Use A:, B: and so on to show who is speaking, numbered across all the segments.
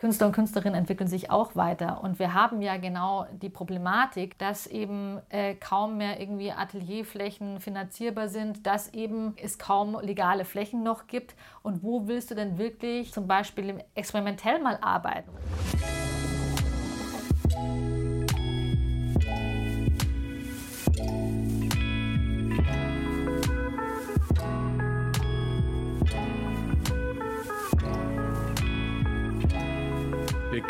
A: Künstler und Künstlerinnen entwickeln sich auch weiter. Und wir haben ja genau die Problematik, dass eben äh, kaum mehr irgendwie Atelierflächen finanzierbar sind, dass eben es kaum legale Flächen noch gibt. Und wo willst du denn wirklich zum Beispiel experimentell mal arbeiten?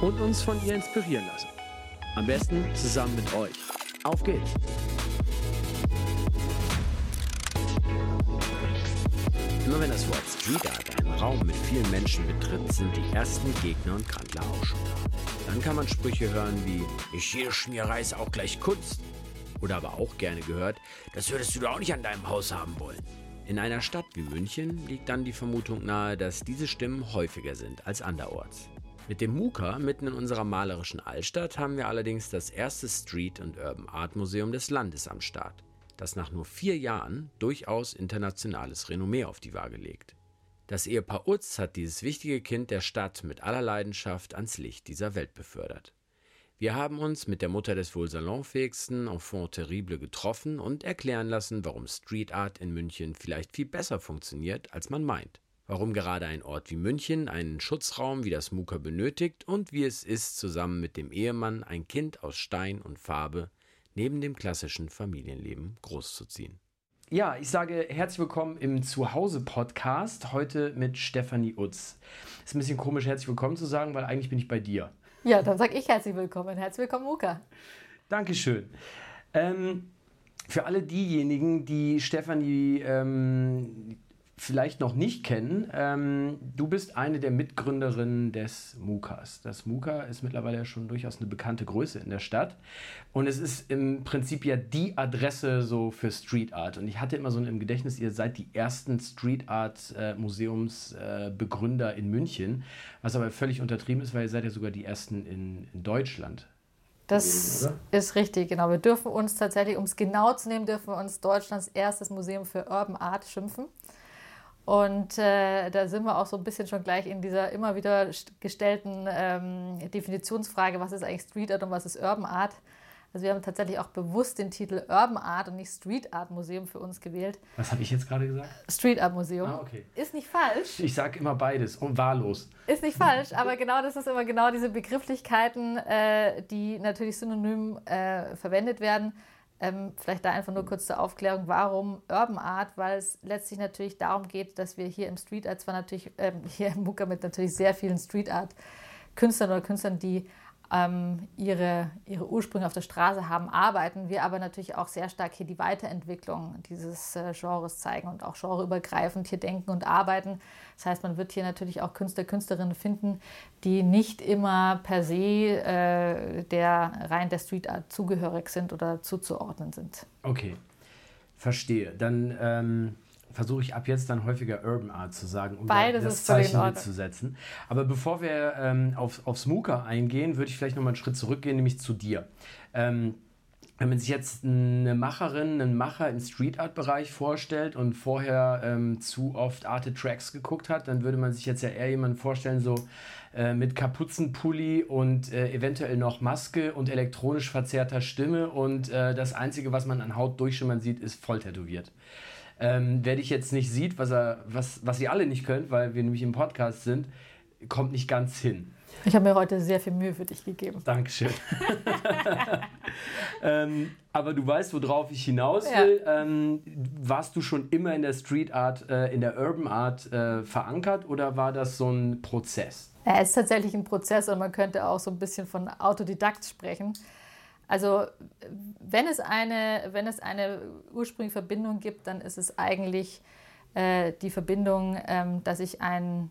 B: und uns von ihr inspirieren lassen. Am besten zusammen mit euch. Auf geht's! Immer wenn das Wort Street Art einen Raum mit vielen Menschen betritt, sind die ersten Gegner und Krantler auch schon da. Dann kann man Sprüche hören wie, ich jede Schmierei ist auch gleich Kunst. Oder aber auch gerne gehört, das würdest du doch auch nicht an deinem Haus haben wollen. In einer Stadt wie München liegt dann die Vermutung nahe, dass diese Stimmen häufiger sind als anderorts. Mit dem MUKA mitten in unserer malerischen Altstadt haben wir allerdings das erste Street- und Urban Art Museum des Landes am Start, das nach nur vier Jahren durchaus internationales Renommee auf die Waage legt. Das Ehepaar Utz hat dieses wichtige Kind der Stadt mit aller Leidenschaft ans Licht dieser Welt befördert. Wir haben uns mit der Mutter des wohl salonfähigsten Enfant terrible getroffen und erklären lassen, warum Street Art in München vielleicht viel besser funktioniert, als man meint. Warum gerade ein Ort wie München einen Schutzraum wie das Muka benötigt und wie es ist, zusammen mit dem Ehemann ein Kind aus Stein und Farbe neben dem klassischen Familienleben großzuziehen. Ja, ich sage herzlich willkommen im Zuhause-Podcast. Heute mit Stefanie Utz. Ist ein bisschen komisch, herzlich willkommen zu sagen, weil eigentlich bin ich bei dir.
A: Ja, dann sage ich herzlich willkommen. Herzlich willkommen, Muka.
B: Dankeschön. Ähm, für alle diejenigen, die Stefanie ähm, vielleicht noch nicht kennen, ähm, du bist eine der Mitgründerinnen des MUKAs. Das MUKA ist mittlerweile schon durchaus eine bekannte Größe in der Stadt und es ist im Prinzip ja die Adresse so für Street Art. Und ich hatte immer so im Gedächtnis, ihr seid die ersten Street Art äh, Museumsbegründer äh, in München, was aber völlig untertrieben ist, weil ihr seid ja sogar die ersten in, in Deutschland.
A: Das oder? ist richtig, genau. Wir dürfen uns tatsächlich, um es genau zu nehmen, dürfen wir uns Deutschlands erstes Museum für Urban Art schimpfen. Und äh, da sind wir auch so ein bisschen schon gleich in dieser immer wieder gestellten ähm, Definitionsfrage, was ist eigentlich Street Art und was ist Urban Art. Also wir haben tatsächlich auch bewusst den Titel Urban Art und nicht Street Art Museum für uns gewählt.
B: Was habe ich jetzt gerade gesagt?
A: Street Art Museum.
B: Ah, okay.
A: Ist nicht falsch.
B: Ich sage immer beides und wahllos.
A: Ist nicht falsch, aber genau das ist immer genau diese Begrifflichkeiten, äh, die natürlich synonym äh, verwendet werden. Ähm, vielleicht da einfach nur kurz zur Aufklärung, warum Urban Art, weil es letztlich natürlich darum geht, dass wir hier im Street Art zwar natürlich, ähm, hier im Muka mit natürlich sehr vielen Street Art Künstlern oder Künstlern, die ähm, ihre, ihre Ursprünge auf der Straße haben, arbeiten. Wir aber natürlich auch sehr stark hier die Weiterentwicklung dieses äh, Genres zeigen und auch genreübergreifend hier denken und arbeiten. Das heißt, man wird hier natürlich auch Künstler, Künstlerinnen finden, die nicht immer per se äh, der rein der Street Art zugehörig sind oder zuzuordnen sind.
B: Okay, verstehe. Dann ähm versuche ich ab jetzt dann häufiger Urban Art zu sagen, um
A: Beides
B: das Zeichen mitzusetzen. Aber bevor wir ähm, auf, auf Smooker eingehen, würde ich vielleicht nochmal einen Schritt zurückgehen, nämlich zu dir. Ähm, wenn man sich jetzt eine Macherin, einen Macher im Street Art Bereich vorstellt und vorher ähm, zu oft Arte Tracks geguckt hat, dann würde man sich jetzt ja eher jemanden vorstellen, so äh, mit Kapuzenpulli und äh, eventuell noch Maske und elektronisch verzerrter Stimme und äh, das Einzige, was man an Haut durchschimmern sieht, ist voll tätowiert. Ähm, wer dich jetzt nicht sieht, was, er, was, was ihr alle nicht könnt, weil wir nämlich im Podcast sind, kommt nicht ganz hin.
A: Ich habe mir heute sehr viel Mühe für dich gegeben.
B: Dankeschön. ähm, aber du weißt, worauf ich hinaus will. Ja. Ähm, warst du schon immer in der Street Art, äh, in der Urban Art äh, verankert oder war das so ein Prozess?
A: Ja, es ist tatsächlich ein Prozess und man könnte auch so ein bisschen von Autodidakt sprechen. Also wenn es eine, wenn es eine ursprüngliche Verbindung gibt, dann ist es eigentlich äh, die Verbindung, ähm, dass ich ein,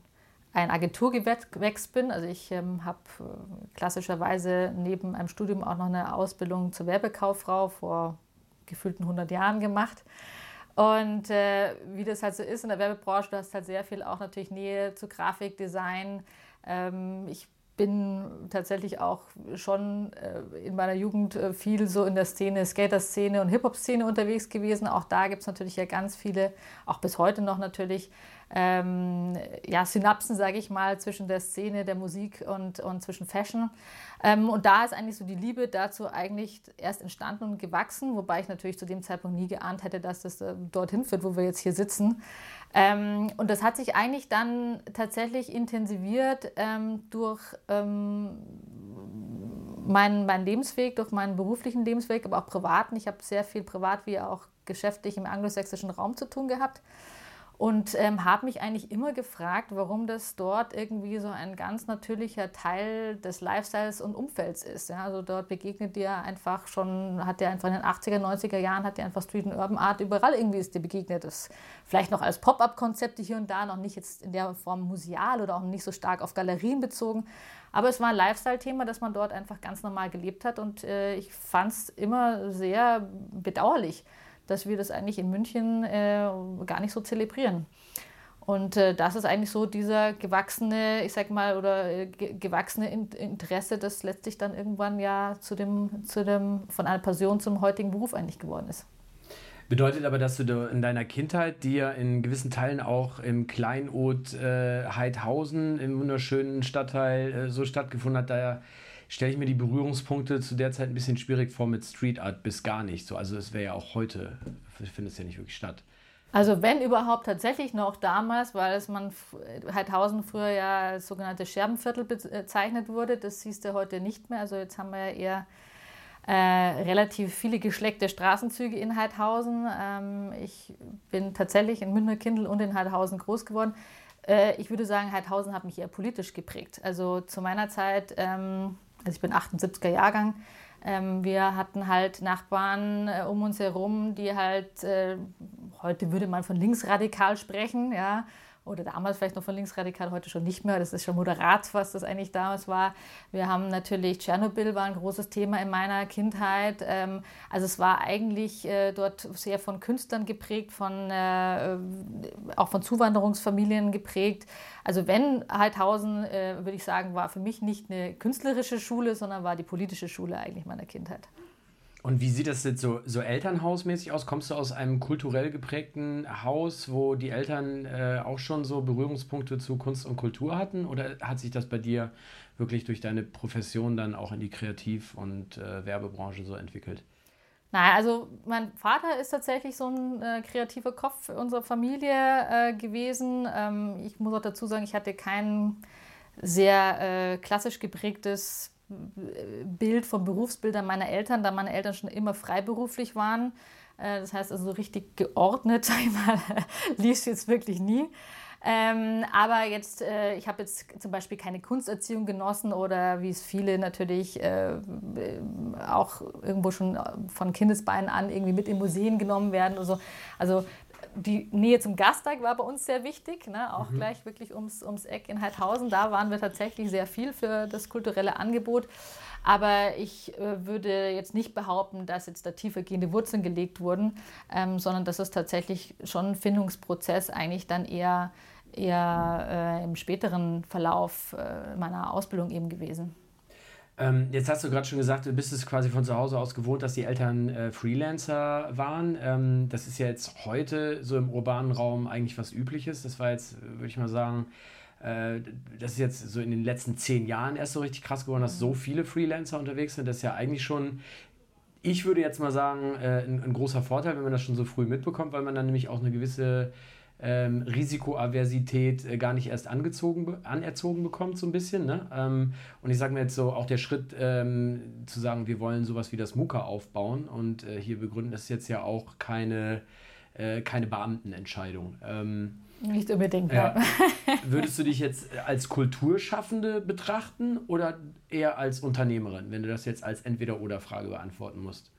A: ein Agenturgewächs bin. Also ich ähm, habe äh, klassischerweise neben einem Studium auch noch eine Ausbildung zur Werbekauffrau vor gefühlten 100 Jahren gemacht. Und äh, wie das halt so ist in der Werbebranche, du hast halt sehr viel auch natürlich Nähe zu Grafikdesign. Ähm, ich bin tatsächlich auch schon äh, in meiner Jugend äh, viel so in der Szene, Skater-Szene und Hip-Hop-Szene unterwegs gewesen. Auch da gibt es natürlich ja ganz viele, auch bis heute noch natürlich, ähm, ja, Synapsen, sage ich mal, zwischen der Szene, der Musik und, und zwischen Fashion. Ähm, und da ist eigentlich so die Liebe dazu eigentlich erst entstanden und gewachsen, wobei ich natürlich zu dem Zeitpunkt nie geahnt hätte, dass das äh, dorthin führt, wo wir jetzt hier sitzen. Ähm, und das hat sich eigentlich dann tatsächlich intensiviert ähm, durch ähm, meinen, meinen Lebensweg, durch meinen beruflichen Lebensweg, aber auch privaten. Ich habe sehr viel privat wie auch geschäftlich im anglosächsischen Raum zu tun gehabt und ähm, habe mich eigentlich immer gefragt, warum das dort irgendwie so ein ganz natürlicher Teil des Lifestyles und Umfelds ist. Ja? Also dort begegnet dir einfach schon, hat dir einfach in den 80er, 90er Jahren, hat dir einfach Street and Urban Art überall irgendwie ist dir begegnet. Das vielleicht noch als Pop-up-Konzepte hier und da, noch nicht jetzt in der Form museal oder auch nicht so stark auf Galerien bezogen. Aber es war ein Lifestyle-Thema, das man dort einfach ganz normal gelebt hat und äh, ich fand es immer sehr bedauerlich dass wir das eigentlich in München äh, gar nicht so zelebrieren. Und äh, das ist eigentlich so dieser gewachsene, ich sag mal, oder äh, gewachsene in Interesse, das letztlich dann irgendwann ja zu dem, zu dem, von einer Passion zum heutigen Beruf eigentlich geworden ist.
B: Bedeutet aber, dass du in deiner Kindheit, die ja in gewissen Teilen auch im Kleinod äh, Heidhausen, im wunderschönen Stadtteil, äh, so stattgefunden hat, da stelle ich mir die Berührungspunkte zu der Zeit ein bisschen schwierig vor mit Street Art bis gar nicht. So, also es wäre ja auch heute, findet es ja nicht wirklich statt.
A: Also wenn überhaupt tatsächlich noch damals, weil es man Heidhausen früher ja als sogenannte Scherbenviertel bezeichnet wurde, das siehst du heute nicht mehr. Also jetzt haben wir ja eher äh, relativ viele geschleckte Straßenzüge in Heidhausen. Ähm, ich bin tatsächlich in Münderkindl und in Heidhausen groß geworden. Äh, ich würde sagen, Heidhausen hat mich eher politisch geprägt. Also zu meiner Zeit ähm, also ich bin 78er Jahrgang, ähm, wir hatten halt Nachbarn äh, um uns herum, die halt, äh, heute würde man von linksradikal sprechen, ja, oder damals vielleicht noch von linksradikal, heute schon nicht mehr. Das ist schon moderat, was das eigentlich damals war. Wir haben natürlich Tschernobyl war ein großes Thema in meiner Kindheit. Ähm, also es war eigentlich äh, dort sehr von Künstlern geprägt, von, äh, auch von Zuwanderungsfamilien geprägt. Also wenn Heidhausen, äh, würde ich sagen, war für mich nicht eine künstlerische Schule, sondern war die politische Schule eigentlich meiner Kindheit.
B: Und wie sieht das jetzt so, so elternhausmäßig aus? Kommst du aus einem kulturell geprägten Haus, wo die Eltern äh, auch schon so Berührungspunkte zu Kunst und Kultur hatten? Oder hat sich das bei dir wirklich durch deine Profession dann auch in die Kreativ- und äh, Werbebranche so entwickelt?
A: Naja, also mein Vater ist tatsächlich so ein äh, kreativer Kopf unserer Familie äh, gewesen. Ähm, ich muss auch dazu sagen, ich hatte kein sehr äh, klassisch geprägtes Bild vom Berufsbildern meiner Eltern, da meine Eltern schon immer freiberuflich waren. Äh, das heißt also so richtig geordnet, sag ich mal, lief jetzt wirklich nie. Ähm, aber jetzt, äh, ich habe jetzt zum Beispiel keine Kunsterziehung genossen oder wie es viele natürlich äh, auch irgendwo schon von Kindesbeinen an irgendwie mit in Museen genommen werden. Also, also die Nähe zum Gasteig war bei uns sehr wichtig, ne? auch mhm. gleich wirklich ums, ums Eck in Heidhausen. Da waren wir tatsächlich sehr viel für das kulturelle Angebot. Aber ich äh, würde jetzt nicht behaupten, dass jetzt da tiefergehende Wurzeln gelegt wurden, ähm, sondern das ist tatsächlich schon ein Findungsprozess eigentlich dann eher, eher äh, im späteren Verlauf äh, meiner Ausbildung eben gewesen.
B: Ähm, jetzt hast du gerade schon gesagt, du bist es quasi von zu Hause aus gewohnt, dass die Eltern äh, Freelancer waren. Ähm, das ist ja jetzt heute so im urbanen Raum eigentlich was Übliches. Das war jetzt, würde ich mal sagen, äh, das ist jetzt so in den letzten zehn Jahren erst so richtig krass geworden, dass so viele Freelancer unterwegs sind. Das ist ja eigentlich schon, ich würde jetzt mal sagen, äh, ein, ein großer Vorteil, wenn man das schon so früh mitbekommt, weil man dann nämlich auch eine gewisse ähm, Risikoaversität äh, gar nicht erst angezogen, anerzogen bekommt, so ein bisschen. Ne? Ähm, und ich sage mir jetzt so, auch der Schritt ähm, zu sagen, wir wollen sowas wie das MUKA aufbauen und äh, hier begründen, das ist jetzt ja auch keine, äh, keine Beamtenentscheidung.
A: Ähm, nicht unbedingt.
B: Ja. Würdest du dich jetzt als Kulturschaffende betrachten oder eher als Unternehmerin, wenn du das jetzt als Entweder-Oder-Frage beantworten musst?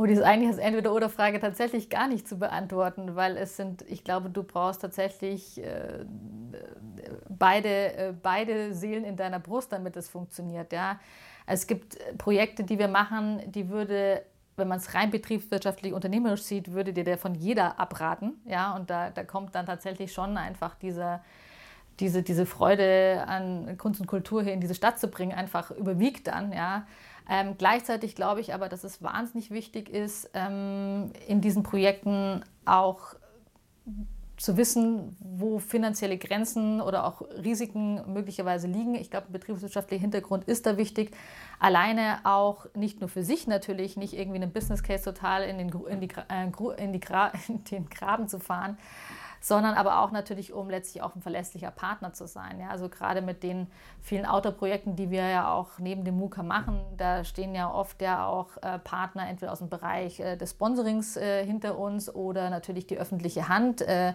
A: Oh, ist eigentlich als Entweder-Oder-Frage tatsächlich gar nicht zu beantworten, weil es sind, ich glaube, du brauchst tatsächlich äh, beide, äh, beide Seelen in deiner Brust, damit es funktioniert. Ja? Es gibt Projekte, die wir machen, die würde, wenn man es rein betriebswirtschaftlich unternehmerisch sieht, würde dir der von jeder abraten. Ja? Und da, da kommt dann tatsächlich schon einfach dieser diese, diese Freude an Kunst und Kultur hier in diese Stadt zu bringen, einfach überwiegt dann. Ja. Ähm, gleichzeitig glaube ich aber, dass es wahnsinnig wichtig ist, ähm, in diesen Projekten auch zu wissen, wo finanzielle Grenzen oder auch Risiken möglicherweise liegen. Ich glaube, ein betriebswirtschaftlicher Hintergrund ist da wichtig. Alleine auch nicht nur für sich natürlich, nicht irgendwie einen Business Case total in den, in die, äh, in die in den Graben zu fahren, sondern aber auch natürlich, um letztlich auch ein verlässlicher Partner zu sein. Ja, also gerade mit den vielen Outdoor-Projekten, die wir ja auch neben dem MUKA machen, da stehen ja oft ja auch äh, Partner entweder aus dem Bereich äh, des Sponsorings äh, hinter uns oder natürlich die öffentliche Hand. Äh,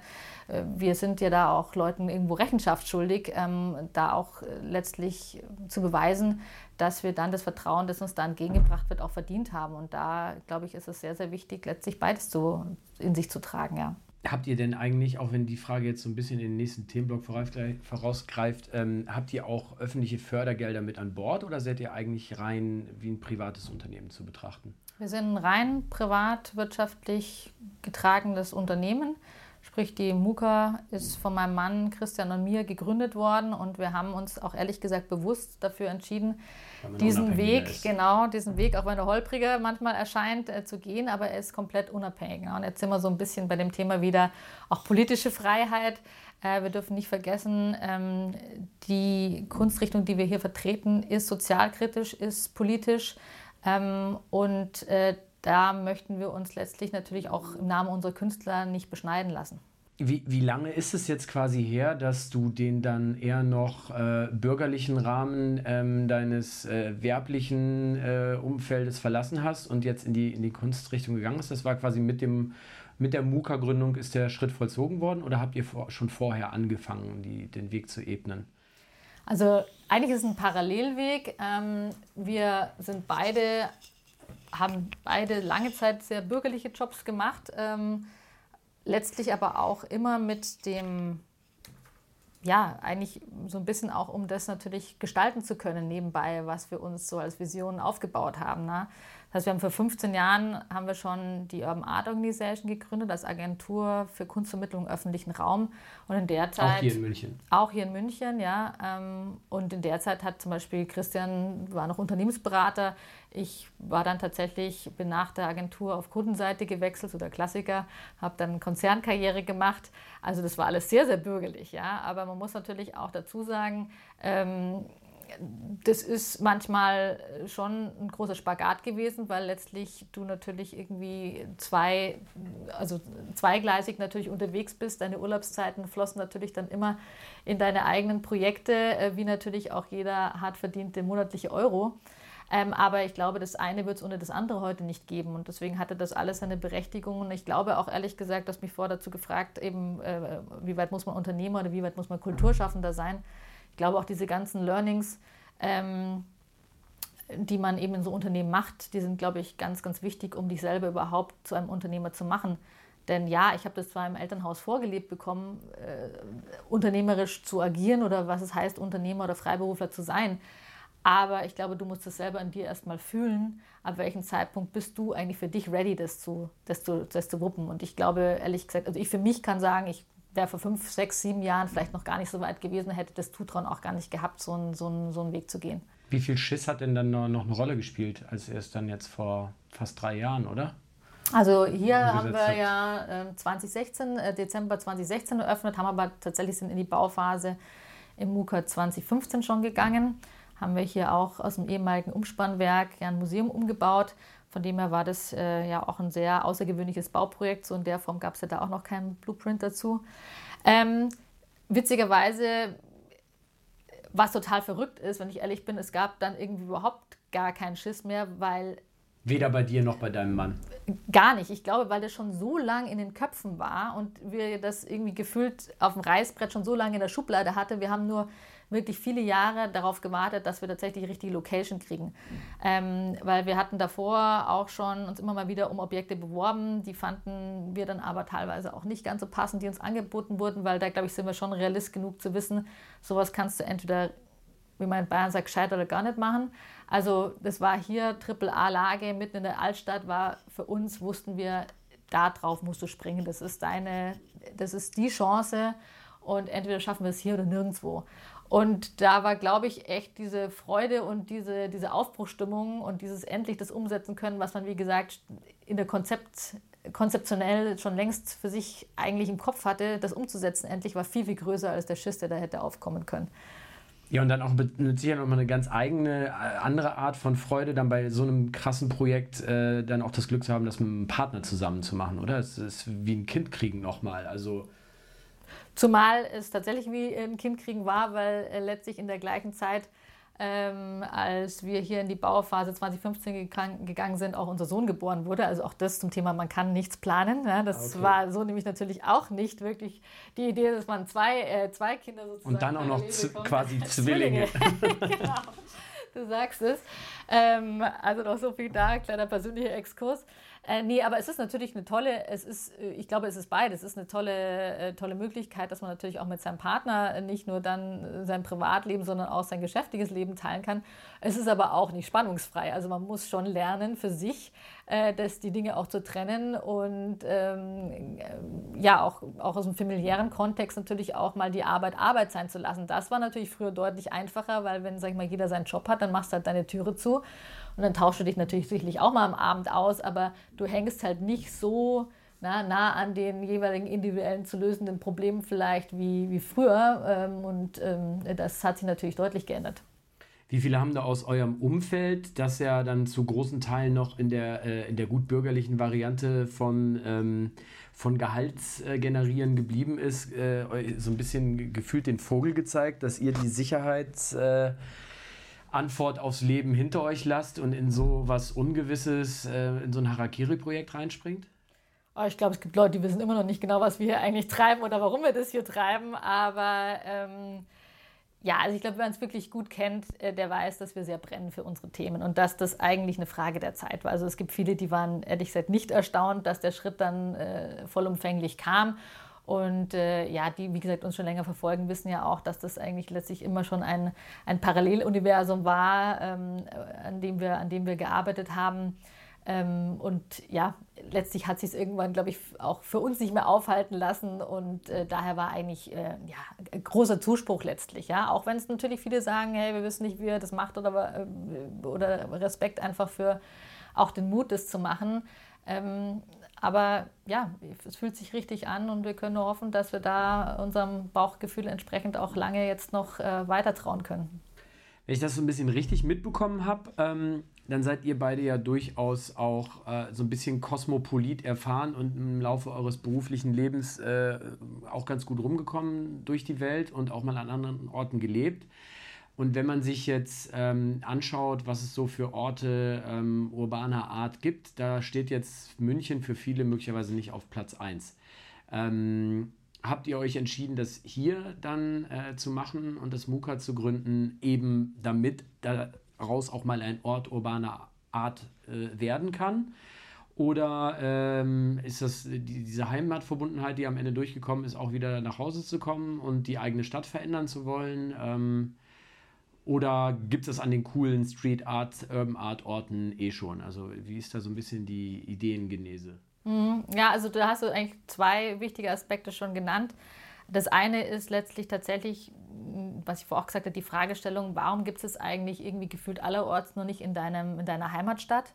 A: äh, wir sind ja da auch Leuten irgendwo Rechenschaft schuldig, ähm, da auch äh, letztlich zu beweisen, dass wir dann das Vertrauen, das uns da entgegengebracht wird, auch verdient haben. Und da, glaube ich, ist es sehr, sehr wichtig, letztlich beides zu, in sich zu tragen, ja.
B: Habt ihr denn eigentlich, auch wenn die Frage jetzt so ein bisschen in den nächsten Themenblock vorausgreift, ähm, habt ihr auch öffentliche Fördergelder mit an Bord oder seid ihr eigentlich rein wie ein privates Unternehmen zu betrachten?
A: Wir sind ein rein privatwirtschaftlich getragenes Unternehmen. Sprich, die MUKA ist von meinem Mann Christian und mir gegründet worden und wir haben uns auch ehrlich gesagt bewusst dafür entschieden, diesen Weg, ist. genau, diesen Weg, auch wenn er holpriger manchmal erscheint, äh, zu gehen, aber er ist komplett unabhängig. Ja. Und jetzt sind wir so ein bisschen bei dem Thema wieder auch politische Freiheit. Äh, wir dürfen nicht vergessen, ähm, die Kunstrichtung, die wir hier vertreten, ist sozialkritisch, ist politisch ähm, und äh, da möchten wir uns letztlich natürlich auch im Namen unserer Künstler nicht beschneiden lassen.
B: Wie, wie lange ist es jetzt quasi her, dass du den dann eher noch äh, bürgerlichen Rahmen ähm, deines äh, werblichen äh, Umfeldes verlassen hast und jetzt in die, in die Kunstrichtung gegangen bist? Das war quasi mit, dem, mit der MUKA-Gründung ist der Schritt vollzogen worden oder habt ihr vor, schon vorher angefangen, die, den Weg zu ebnen?
A: Also eigentlich ist es ein Parallelweg. Ähm, wir sind beide, haben beide lange Zeit sehr bürgerliche Jobs gemacht. Ähm, letztlich aber auch immer mit dem, ja, eigentlich so ein bisschen auch, um das natürlich gestalten zu können nebenbei, was wir uns so als Vision aufgebaut haben. Ne? Das heißt, wir haben vor 15 Jahren haben wir schon die Urban Art Organization gegründet als Agentur für Kunstvermittlung im öffentlichen Raum. Und in der Zeit.
B: Auch hier in München.
A: Auch hier in München, ja. Ähm, und in der Zeit hat zum Beispiel Christian, war noch Unternehmensberater. Ich war dann tatsächlich, bin nach der Agentur auf Kundenseite gewechselt oder Klassiker, habe dann Konzernkarriere gemacht. Also das war alles sehr, sehr bürgerlich, ja. Aber man muss natürlich auch dazu sagen, ähm, das ist manchmal schon ein großer Spagat gewesen, weil letztlich du natürlich irgendwie zwei, also zweigleisig natürlich unterwegs bist. Deine Urlaubszeiten flossen natürlich dann immer in deine eigenen Projekte, äh, wie natürlich auch jeder hart verdiente monatliche Euro. Ähm, aber ich glaube, das eine wird es ohne das andere heute nicht geben. Und deswegen hatte das alles seine Berechtigung. Und ich glaube auch ehrlich gesagt, dass mich vor dazu gefragt, eben, äh, wie weit muss man Unternehmer oder wie weit muss man Kulturschaffender sein ich glaube auch diese ganzen Learnings, ähm, die man eben in so Unternehmen macht, die sind, glaube ich, ganz, ganz wichtig, um dich selber überhaupt zu einem Unternehmer zu machen. Denn ja, ich habe das zwar im Elternhaus vorgelebt bekommen, äh, unternehmerisch zu agieren oder was es heißt, Unternehmer oder Freiberufler zu sein. Aber ich glaube, du musst es selber in dir erstmal fühlen, ab welchem Zeitpunkt bist du eigentlich für dich ready, das zu, das zu, das zu wuppen. Und ich glaube, ehrlich gesagt, also ich für mich kann sagen, ich wäre vor fünf, sechs, sieben Jahren vielleicht noch gar nicht so weit gewesen, hätte das Zutrauen auch gar nicht gehabt, so einen, so einen, so einen Weg zu gehen.
B: Wie viel Schiss hat denn dann noch eine Rolle gespielt, als erst dann jetzt vor fast drei Jahren, oder?
A: Also hier haben wir ja äh, 2016, äh, Dezember 2016 eröffnet, haben aber tatsächlich sind in die Bauphase im MUKA 2015 schon gegangen. Haben wir hier auch aus dem ehemaligen Umspannwerk ja ein Museum umgebaut. Von dem her war das äh, ja auch ein sehr außergewöhnliches Bauprojekt. So in der Form gab es ja da auch noch keinen Blueprint dazu. Ähm, witzigerweise, was total verrückt ist, wenn ich ehrlich bin, es gab dann irgendwie überhaupt gar keinen Schiss mehr, weil
B: Weder bei dir noch bei deinem Mann.
A: Gar nicht. Ich glaube, weil das schon so lang in den Köpfen war und wir das irgendwie gefühlt auf dem Reißbrett schon so lange in der Schublade hatte. Wir haben nur wirklich viele Jahre darauf gewartet, dass wir tatsächlich die richtige Location kriegen. Ähm, weil wir hatten davor auch schon uns immer mal wieder um Objekte beworben. Die fanden wir dann aber teilweise auch nicht ganz so passend, die uns angeboten wurden, weil da, glaube ich, sind wir schon realist genug zu wissen, sowas kannst du entweder wie man in Bayern sagt, gescheit oder gar nicht machen. Also das war hier Triple-A-Lage mitten in der Altstadt, war für uns, wussten wir, da drauf musst du springen. Das ist deine, das ist die Chance und entweder schaffen wir es hier oder nirgendwo. Und da war, glaube ich, echt diese Freude und diese, diese Aufbruchstimmung und dieses endlich das umsetzen können, was man, wie gesagt, in der Konzept, konzeptionell schon längst für sich eigentlich im Kopf hatte, das umzusetzen endlich, war viel, viel größer als der Schiss, der da hätte aufkommen können.
B: Ja, und dann auch mit, Sicherheit nochmal eine ganz eigene, äh, andere Art von Freude, dann bei so einem krassen Projekt äh, dann auch das Glück zu haben, das mit einem Partner zusammen zu machen, oder? Es ist wie ein Kind kriegen nochmal. Also
A: Zumal es tatsächlich wie ein Kind kriegen war, weil äh, letztlich in der gleichen Zeit, ähm, als wir hier in die Bauphase 2015 gegangen sind, auch unser Sohn geboren wurde. Also auch das zum Thema, man kann nichts planen. Ja, das okay. war so nämlich natürlich auch nicht wirklich die Idee, dass man zwei, äh, zwei Kinder
B: sozusagen. Und dann auch noch quasi Zwillinge.
A: genau, du sagst es. Ähm, also noch so viel da, kleiner persönlicher Exkurs. Äh, nee, aber es ist natürlich eine tolle, es ist, äh, ich glaube, es ist beides. Es ist eine tolle, äh, tolle Möglichkeit, dass man natürlich auch mit seinem Partner nicht nur dann sein Privatleben, sondern auch sein geschäftiges Leben teilen kann. Es ist aber auch nicht spannungsfrei. Also man muss schon lernen für sich, äh, dass die Dinge auch zu trennen und ähm, ja, auch, auch aus dem familiären Kontext natürlich auch mal die Arbeit Arbeit sein zu lassen. Das war natürlich früher deutlich einfacher, weil wenn, sag ich mal, jeder seinen Job hat, dann machst du halt deine Türe zu. Und dann tauschst du dich natürlich sicherlich auch mal am Abend aus, aber du hängst halt nicht so na, nah an den jeweiligen individuellen zu lösenden Problemen vielleicht wie, wie früher. Ähm, und ähm, das hat sich natürlich deutlich geändert.
B: Wie viele haben da aus eurem Umfeld, das ja dann zu großen Teilen noch in der, äh, in der gutbürgerlichen Variante von, ähm, von Gehaltsgenerieren äh, geblieben ist, äh, so ein bisschen gefühlt den Vogel gezeigt, dass ihr die Sicherheits... Äh, Antwort aufs Leben hinter euch lasst und in so was Ungewisses, äh, in so ein Harakiri-Projekt reinspringt?
A: Oh, ich glaube, es gibt Leute, die wissen immer noch nicht genau, was wir hier eigentlich treiben oder warum wir das hier treiben. Aber ähm, ja, also ich glaube, wer uns wirklich gut kennt, äh, der weiß, dass wir sehr brennen für unsere Themen und dass das eigentlich eine Frage der Zeit war. Also es gibt viele, die waren ehrlich gesagt nicht erstaunt, dass der Schritt dann äh, vollumfänglich kam. Und äh, ja, die, wie gesagt, uns schon länger verfolgen, wissen ja auch, dass das eigentlich letztlich immer schon ein, ein Paralleluniversum war, ähm, an, dem wir, an dem wir gearbeitet haben. Ähm, und ja, letztlich hat sich es irgendwann, glaube ich, auch für uns nicht mehr aufhalten lassen. Und äh, daher war eigentlich äh, ja, großer Zuspruch letztlich. Ja? Auch wenn es natürlich viele sagen, hey, wir wissen nicht, wie er das macht oder, äh, oder Respekt einfach für auch den Mut, das zu machen. Ähm, aber ja, es fühlt sich richtig an und wir können nur hoffen, dass wir da unserem Bauchgefühl entsprechend auch lange jetzt noch äh, weiter trauen können.
B: Wenn ich das so ein bisschen richtig mitbekommen habe, ähm, dann seid ihr beide ja durchaus auch äh, so ein bisschen kosmopolit erfahren und im Laufe eures beruflichen Lebens äh, auch ganz gut rumgekommen durch die Welt und auch mal an anderen Orten gelebt. Und wenn man sich jetzt ähm, anschaut, was es so für Orte ähm, urbaner Art gibt, da steht jetzt München für viele möglicherweise nicht auf Platz 1. Ähm, habt ihr euch entschieden, das hier dann äh, zu machen und das MUKA zu gründen, eben damit daraus auch mal ein Ort urbaner Art äh, werden kann? Oder ähm, ist das die, diese Heimatverbundenheit, die am Ende durchgekommen ist, auch wieder nach Hause zu kommen und die eigene Stadt verändern zu wollen? Ähm, oder gibt es an den coolen Street Art, Urban Art Orten eh schon? Also wie ist da so ein bisschen die Ideengenese?
A: Mhm. Ja, also da hast du eigentlich zwei wichtige Aspekte schon genannt. Das eine ist letztlich tatsächlich, was ich vorher auch gesagt habe, die Fragestellung, warum gibt es eigentlich irgendwie gefühlt allerorts nur nicht in, deinem, in deiner Heimatstadt?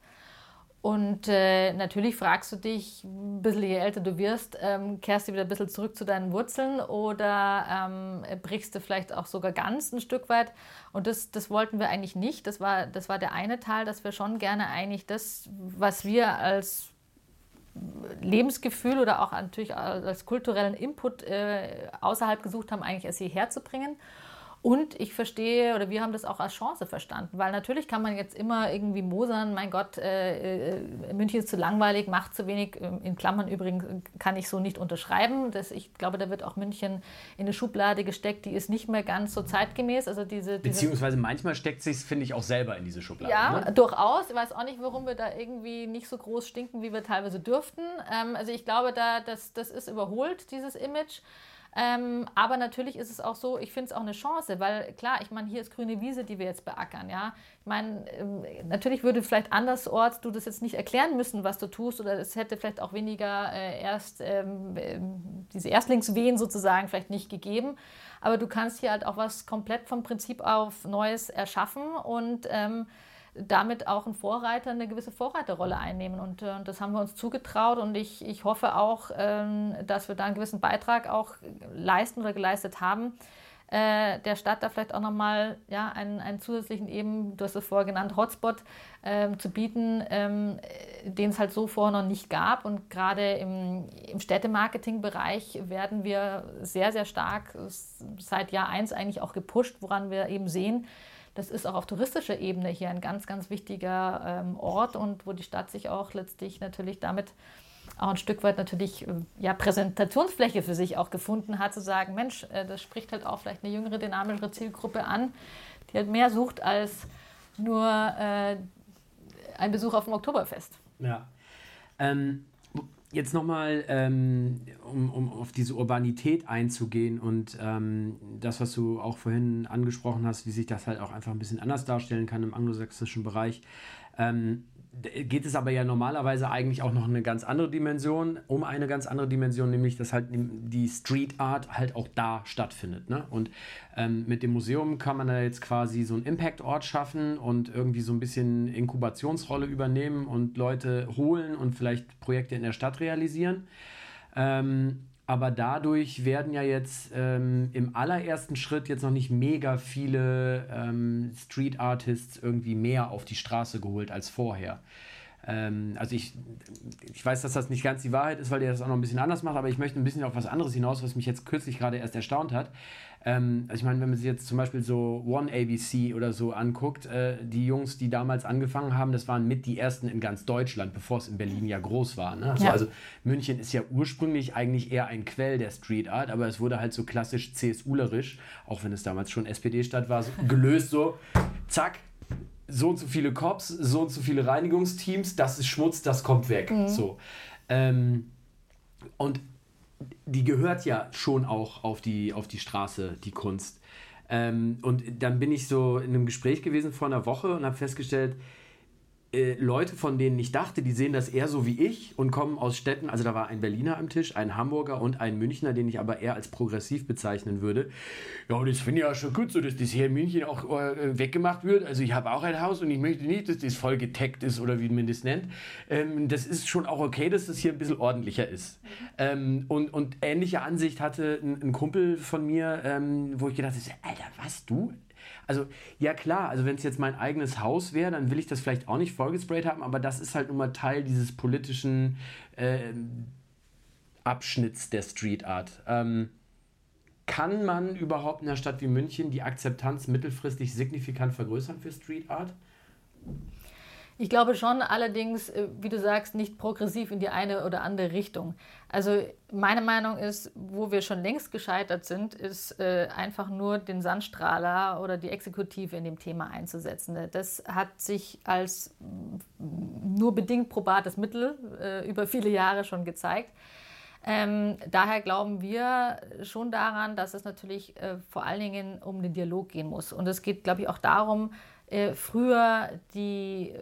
A: Und äh, natürlich fragst du dich, ein bisschen je älter du wirst, ähm, kehrst du wieder ein bisschen zurück zu deinen Wurzeln oder ähm, brichst du vielleicht auch sogar ganz ein Stück weit. Und das, das wollten wir eigentlich nicht. Das war, das war der eine Teil, dass wir schon gerne eigentlich das, was wir als Lebensgefühl oder auch natürlich als kulturellen Input äh, außerhalb gesucht haben, eigentlich erst hierher zu bringen. Und ich verstehe, oder wir haben das auch als Chance verstanden, weil natürlich kann man jetzt immer irgendwie mosern, mein Gott, äh, äh, München ist zu langweilig, macht zu wenig. Ähm, in Klammern übrigens kann ich so nicht unterschreiben. Das, ich glaube, da wird auch München in eine Schublade gesteckt, die ist nicht mehr ganz so zeitgemäß. Also diese, diese
B: Beziehungsweise manchmal steckt sich, finde ich, auch selber in diese Schublade.
A: Ja, ne? durchaus. Ich weiß auch nicht, warum wir da irgendwie nicht so groß stinken, wie wir teilweise dürften. Ähm, also ich glaube, da, das, das ist überholt, dieses Image. Ähm, aber natürlich ist es auch so, ich finde es auch eine Chance, weil klar, ich meine, hier ist grüne Wiese, die wir jetzt beackern, ja. Ich meine, ähm, natürlich würde vielleicht andersorts du das jetzt nicht erklären müssen, was du tust, oder es hätte vielleicht auch weniger äh, erst ähm, ähm diese Erstlingswehen sozusagen vielleicht nicht gegeben. Aber du kannst hier halt auch was komplett vom Prinzip auf Neues erschaffen und ähm, damit auch ein Vorreiter, eine gewisse Vorreiterrolle einnehmen. Und äh, das haben wir uns zugetraut und ich, ich hoffe auch, ähm, dass wir da einen gewissen Beitrag auch leisten oder geleistet haben, äh, der Stadt da vielleicht auch nochmal ja, einen, einen zusätzlichen eben, du hast es vorher genannt, Hotspot ähm, zu bieten, ähm, den es halt so vorher noch nicht gab. Und gerade im, im Städtemarketing-Bereich werden wir sehr, sehr stark seit Jahr 1 eigentlich auch gepusht, woran wir eben sehen, das ist auch auf touristischer Ebene hier ein ganz, ganz wichtiger ähm, Ort und wo die Stadt sich auch letztlich natürlich damit auch ein Stück weit natürlich äh, ja, Präsentationsfläche für sich auch gefunden hat, zu sagen, Mensch, äh, das spricht halt auch vielleicht eine jüngere, dynamischere Zielgruppe an, die halt mehr sucht als nur äh, ein Besuch auf dem Oktoberfest.
B: Ja. Ähm, jetzt nochmal, ähm, um, um auf diese Urbanität einzugehen und ähm, das, was du auch vorhin angesprochen hast, wie sich das halt auch einfach ein bisschen anders darstellen kann im anglosächsischen Bereich. Ähm, geht es aber ja normalerweise eigentlich auch noch eine ganz andere Dimension, um eine ganz andere Dimension, nämlich dass halt die Street Art halt auch da stattfindet. Ne? Und ähm, mit dem Museum kann man da jetzt quasi so einen Impact-Ort schaffen und irgendwie so ein bisschen Inkubationsrolle übernehmen und Leute holen und vielleicht Projekte in der Stadt realisieren. Ähm, aber dadurch werden ja jetzt ähm, im allerersten Schritt jetzt noch nicht mega viele ähm, Street Artists irgendwie mehr auf die Straße geholt als vorher. Ähm, also ich, ich weiß, dass das nicht ganz die Wahrheit ist, weil der das auch noch ein bisschen anders macht, aber ich möchte ein bisschen auf was anderes hinaus, was mich jetzt kürzlich gerade erst erstaunt hat. Ähm, also ich meine, wenn man sich jetzt zum Beispiel so One ABC oder so anguckt, äh, die Jungs, die damals angefangen haben, das waren mit die ersten in ganz Deutschland, bevor es in Berlin ja groß war. Ne? Also, ja. also München ist ja ursprünglich eigentlich eher ein Quell der Street Art, aber es wurde halt so klassisch CSU-lerisch, auch wenn es damals schon SPD-Stadt war, so gelöst so, zack, so und so viele Cops, so und so viele Reinigungsteams, das ist Schmutz, das kommt weg. Mhm. So. Ähm, und die gehört ja schon auch auf die, auf die Straße, die Kunst. Ähm, und dann bin ich so in einem Gespräch gewesen vor einer Woche und habe festgestellt, äh, Leute, von denen ich dachte, die sehen das eher so wie ich und kommen aus Städten, also da war ein Berliner am Tisch, ein Hamburger und ein Münchner, den ich aber eher als progressiv bezeichnen würde. Ja, das finde ich ja schon gut so, dass das hier in München auch äh, weggemacht wird. Also ich habe auch ein Haus und ich möchte nicht, dass das voll getaggt ist oder wie man das nennt. Ähm, das ist schon auch okay, dass das hier ein bisschen ordentlicher ist. Ähm, und, und ähnliche Ansicht hatte ein, ein Kumpel von mir, ähm, wo ich gedacht habe, Alter, was, du? Also, ja klar, also wenn es jetzt mein eigenes Haus wäre, dann will ich das vielleicht auch nicht vollgesprayt haben, aber das ist halt nun mal Teil dieses politischen äh, Abschnitts der Street Art. Ähm, kann man überhaupt in einer Stadt wie München die Akzeptanz mittelfristig signifikant vergrößern für Street Art?
A: Ich glaube schon, allerdings, äh, wie du sagst, nicht progressiv in die eine oder andere Richtung. Also meine Meinung ist, wo wir schon längst gescheitert sind, ist äh, einfach nur den Sandstrahler oder die Exekutive in dem Thema einzusetzen. Das hat sich als nur bedingt probates Mittel äh, über viele Jahre schon gezeigt. Ähm, daher glauben wir schon daran, dass es natürlich äh, vor allen Dingen um den Dialog gehen muss. Und es geht, glaube ich, auch darum, äh, früher die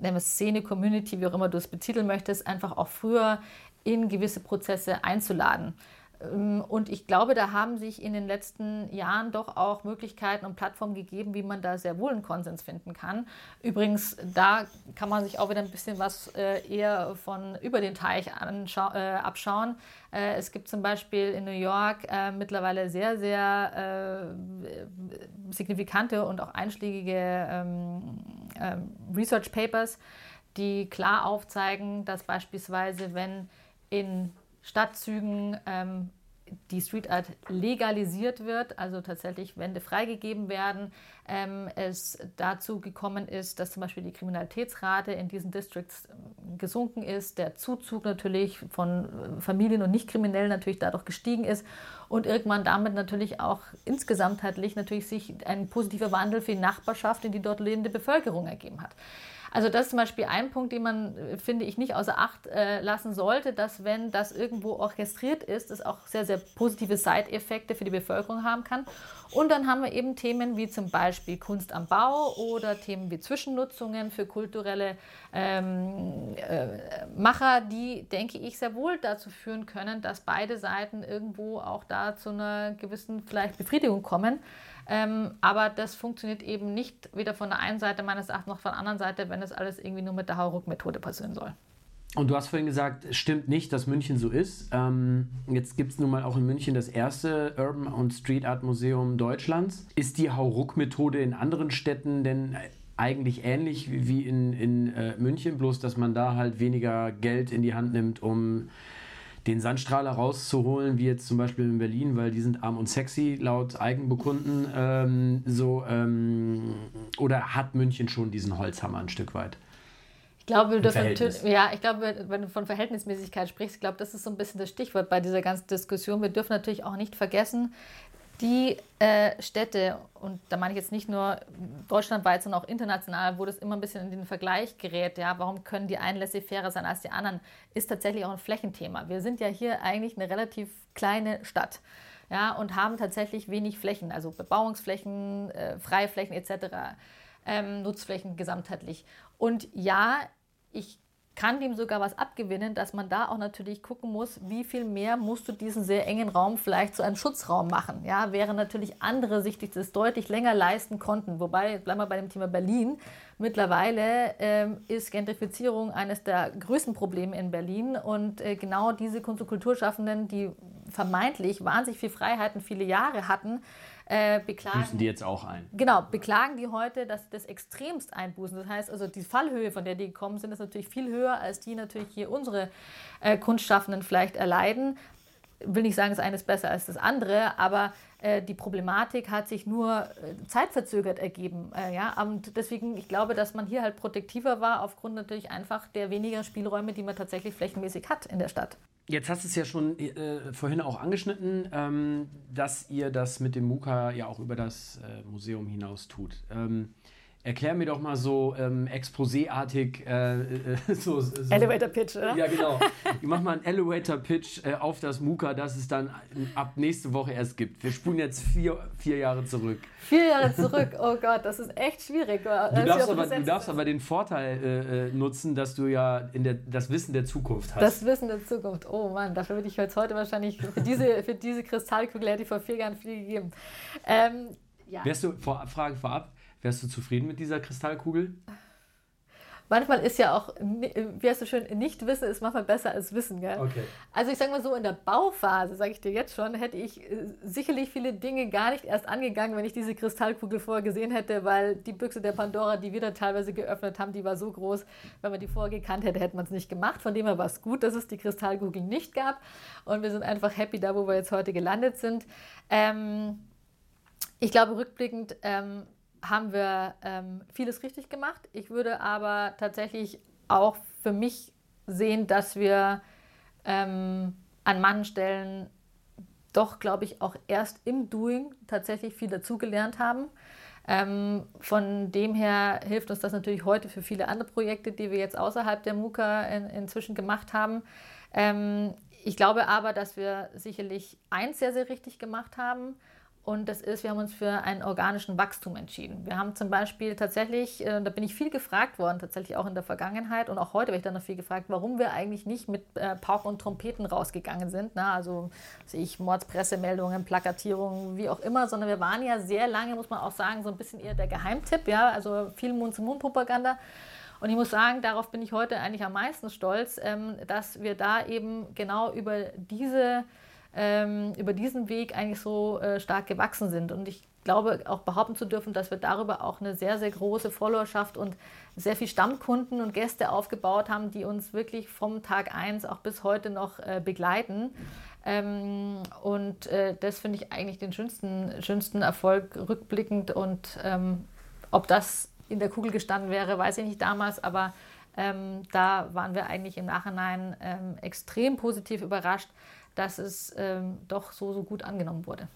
A: nennen Szene, Community, wie auch immer du es betiteln möchtest, einfach auch früher in gewisse Prozesse einzuladen. Ähm, und ich glaube, da haben sich in den letzten Jahren doch auch Möglichkeiten und Plattformen gegeben, wie man da sehr wohl einen Konsens finden kann. Übrigens, da kann man sich auch wieder ein bisschen was äh, eher von über den Teich äh, abschauen. Äh, es gibt zum Beispiel in New York mittlerweile sehr, sehr signifikante und auch einschlägige ähm, ähm, Research Papers, die klar aufzeigen, dass beispielsweise, wenn in Stadtzügen ähm, die Street Art legalisiert wird, also tatsächlich Wände freigegeben werden, ähm, es dazu gekommen ist, dass zum Beispiel die Kriminalitätsrate in diesen Districts ähm, gesunken ist, der Zuzug natürlich von äh, Familien und Nichtkriminellen natürlich dadurch gestiegen ist und irgendwann damit natürlich auch insgesamtheitlich natürlich sich ein positiver Wandel für die Nachbarschaft in die dort lebende Bevölkerung ergeben hat. Also das ist zum Beispiel ein Punkt, den man, äh, finde ich, nicht außer Acht äh, lassen sollte, dass wenn das irgendwo orchestriert ist, es auch sehr, sehr positive Side-Effekte für die Bevölkerung haben kann. Und dann haben wir eben Themen wie zum Beispiel Kunst am Bau oder Themen wie Zwischennutzungen für kulturelle ähm, äh, Macher, die, denke ich, sehr wohl dazu führen können, dass beide Seiten irgendwo auch da zu einer gewissen vielleicht Befriedigung kommen. Ähm, aber das funktioniert eben nicht weder von der einen Seite meines Erachtens noch von der anderen Seite, wenn es alles irgendwie nur mit der Hauruck-Methode passieren soll.
B: Und du hast vorhin gesagt, es stimmt nicht, dass München so ist. Ähm, jetzt gibt es nun mal auch in München das erste Urban und Street Art Museum Deutschlands. Ist die Hauruck-Methode in anderen Städten denn eigentlich ähnlich wie in, in äh, München, bloß dass man da halt weniger Geld in die Hand nimmt, um den Sandstrahler rauszuholen, wie jetzt zum Beispiel in Berlin, weil die sind arm und sexy, laut Eigenbekunden. Ähm, so, ähm, oder hat München schon diesen Holzhammer ein Stück weit?
A: Ich glaube, ja, ich glaube, wenn du von Verhältnismäßigkeit sprichst, ich glaube, das ist so ein bisschen das Stichwort bei dieser ganzen Diskussion. Wir dürfen natürlich auch nicht vergessen, die äh, Städte, und da meine ich jetzt nicht nur deutschlandweit, sondern auch international, wo das immer ein bisschen in den Vergleich gerät, ja, warum können die einen laissez-faire sein als die anderen, ist tatsächlich auch ein Flächenthema. Wir sind ja hier eigentlich eine relativ kleine Stadt. Ja, und haben tatsächlich wenig Flächen, also Bebauungsflächen, äh, Freiflächen etc., ähm, Nutzflächen gesamtheitlich. Und ja, ich kann dem sogar was abgewinnen, dass man da auch natürlich gucken muss, wie viel mehr musst du diesen sehr engen Raum vielleicht zu einem Schutzraum machen. Ja, während natürlich andere sich das deutlich länger leisten konnten. Wobei, bleiben wir bei dem Thema Berlin, mittlerweile ähm, ist Gentrifizierung eines der größten Probleme in Berlin und äh, genau diese Kunst- und Kulturschaffenden, die vermeintlich wahnsinnig viel Freiheiten viele Jahre hatten, äh, beklagen.
B: Müssen die jetzt auch ein?
A: Genau, beklagen die heute, dass sie das extremst einbußen. Das heißt also, die Fallhöhe, von der die gekommen sind, ist natürlich viel höher, als die natürlich hier unsere äh, Kunstschaffenden vielleicht erleiden. Ich will nicht sagen, das eine ist besser als das andere, aber die Problematik hat sich nur äh, zeitverzögert ergeben. Äh, ja? Und deswegen, ich glaube, dass man hier halt protektiver war, aufgrund natürlich einfach der weniger Spielräume, die man tatsächlich flächenmäßig hat in der Stadt.
B: Jetzt hast du es ja schon äh, vorhin auch angeschnitten, ähm, dass ihr das mit dem MUKA ja auch über das äh, Museum hinaus tut. Ähm, Erklär mir doch mal so ähm, Exposé-artig äh, äh,
A: so, so, Elevator Pitch, oder?
B: Ja, genau. Ich mach mal einen Elevator Pitch äh, auf das MUKA, das es dann ab nächste Woche erst gibt. Wir spulen jetzt vier, vier Jahre zurück.
A: Vier Jahre zurück, oh Gott, das ist echt schwierig. Du
B: darfst, aber, du darfst aber den Vorteil äh, äh, nutzen, dass du ja in der, das Wissen der Zukunft hast.
A: Das Wissen der Zukunft, oh Mann, dafür würde ich jetzt heute wahrscheinlich, für diese, für diese Kristallkugel hätte ich vor vier Jahren viel gegeben.
B: Ähm, ja. Wärst du, vor, Frage vorab, Wärst du zufrieden mit dieser Kristallkugel?
A: Manchmal ist ja auch, wie heißt du schön, nicht wissen ist manchmal besser als wissen. Gell? Okay. Also ich sage mal so, in der Bauphase, sage ich dir jetzt schon, hätte ich äh, sicherlich viele Dinge gar nicht erst angegangen, wenn ich diese Kristallkugel vorher gesehen hätte, weil die Büchse der Pandora, die wir da teilweise geöffnet haben, die war so groß, wenn man die vorher gekannt hätte, hätte man es nicht gemacht. Von dem her war es gut, dass es die Kristallkugel nicht gab. Und wir sind einfach happy da, wo wir jetzt heute gelandet sind. Ähm, ich glaube, rückblickend ähm, haben wir ähm, vieles richtig gemacht. Ich würde aber tatsächlich auch für mich sehen, dass wir ähm, an manchen Stellen doch, glaube ich, auch erst im Doing tatsächlich viel dazugelernt haben. Ähm, von dem her hilft uns das natürlich heute für viele andere Projekte, die wir jetzt außerhalb der MUKA in, inzwischen gemacht haben. Ähm, ich glaube aber, dass wir sicherlich eins sehr, sehr richtig gemacht haben und das ist, wir haben uns für einen organischen Wachstum entschieden. Wir haben zum Beispiel tatsächlich, äh, da bin ich viel gefragt worden, tatsächlich auch in der Vergangenheit und auch heute werde ich dann noch viel gefragt, warum wir eigentlich nicht mit äh, Pauken und Trompeten rausgegangen sind. Na, also sehe ich Mordspressemeldungen, Plakatierungen, wie auch immer, sondern wir waren ja sehr lange, muss man auch sagen, so ein bisschen eher der Geheimtipp, ja, also viel Mund-zu-Mund-Propaganda. Und ich muss sagen, darauf bin ich heute eigentlich am meisten stolz, ähm, dass wir da eben genau über diese ähm, über diesen Weg eigentlich so äh, stark gewachsen sind. Und ich glaube auch behaupten zu dürfen, dass wir darüber auch eine sehr, sehr große Followerschaft und sehr viel Stammkunden und Gäste aufgebaut haben, die uns wirklich vom Tag 1 auch bis heute noch äh, begleiten. Ähm, und äh, das finde ich eigentlich den schönsten, schönsten Erfolg rückblickend. Und ähm, ob das in der Kugel gestanden wäre, weiß ich nicht damals, aber ähm, da waren wir eigentlich im Nachhinein ähm, extrem positiv überrascht, dass es ähm, doch so, so gut angenommen wurde.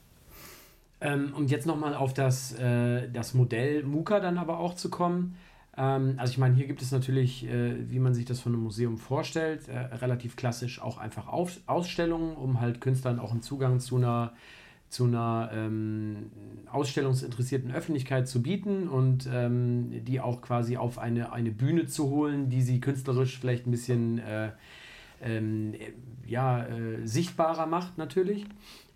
B: Ähm, und jetzt nochmal auf das, äh, das Modell MUKA dann aber auch zu kommen. Ähm, also ich meine, hier gibt es natürlich, äh, wie man sich das von einem Museum vorstellt, äh, relativ klassisch auch einfach Auf Ausstellungen, um halt Künstlern auch einen Zugang zu einer zu einer ähm, ausstellungsinteressierten Öffentlichkeit zu bieten und ähm, die auch quasi auf eine, eine Bühne zu holen, die sie künstlerisch vielleicht ein bisschen äh, ähm, ja, äh, sichtbarer macht natürlich.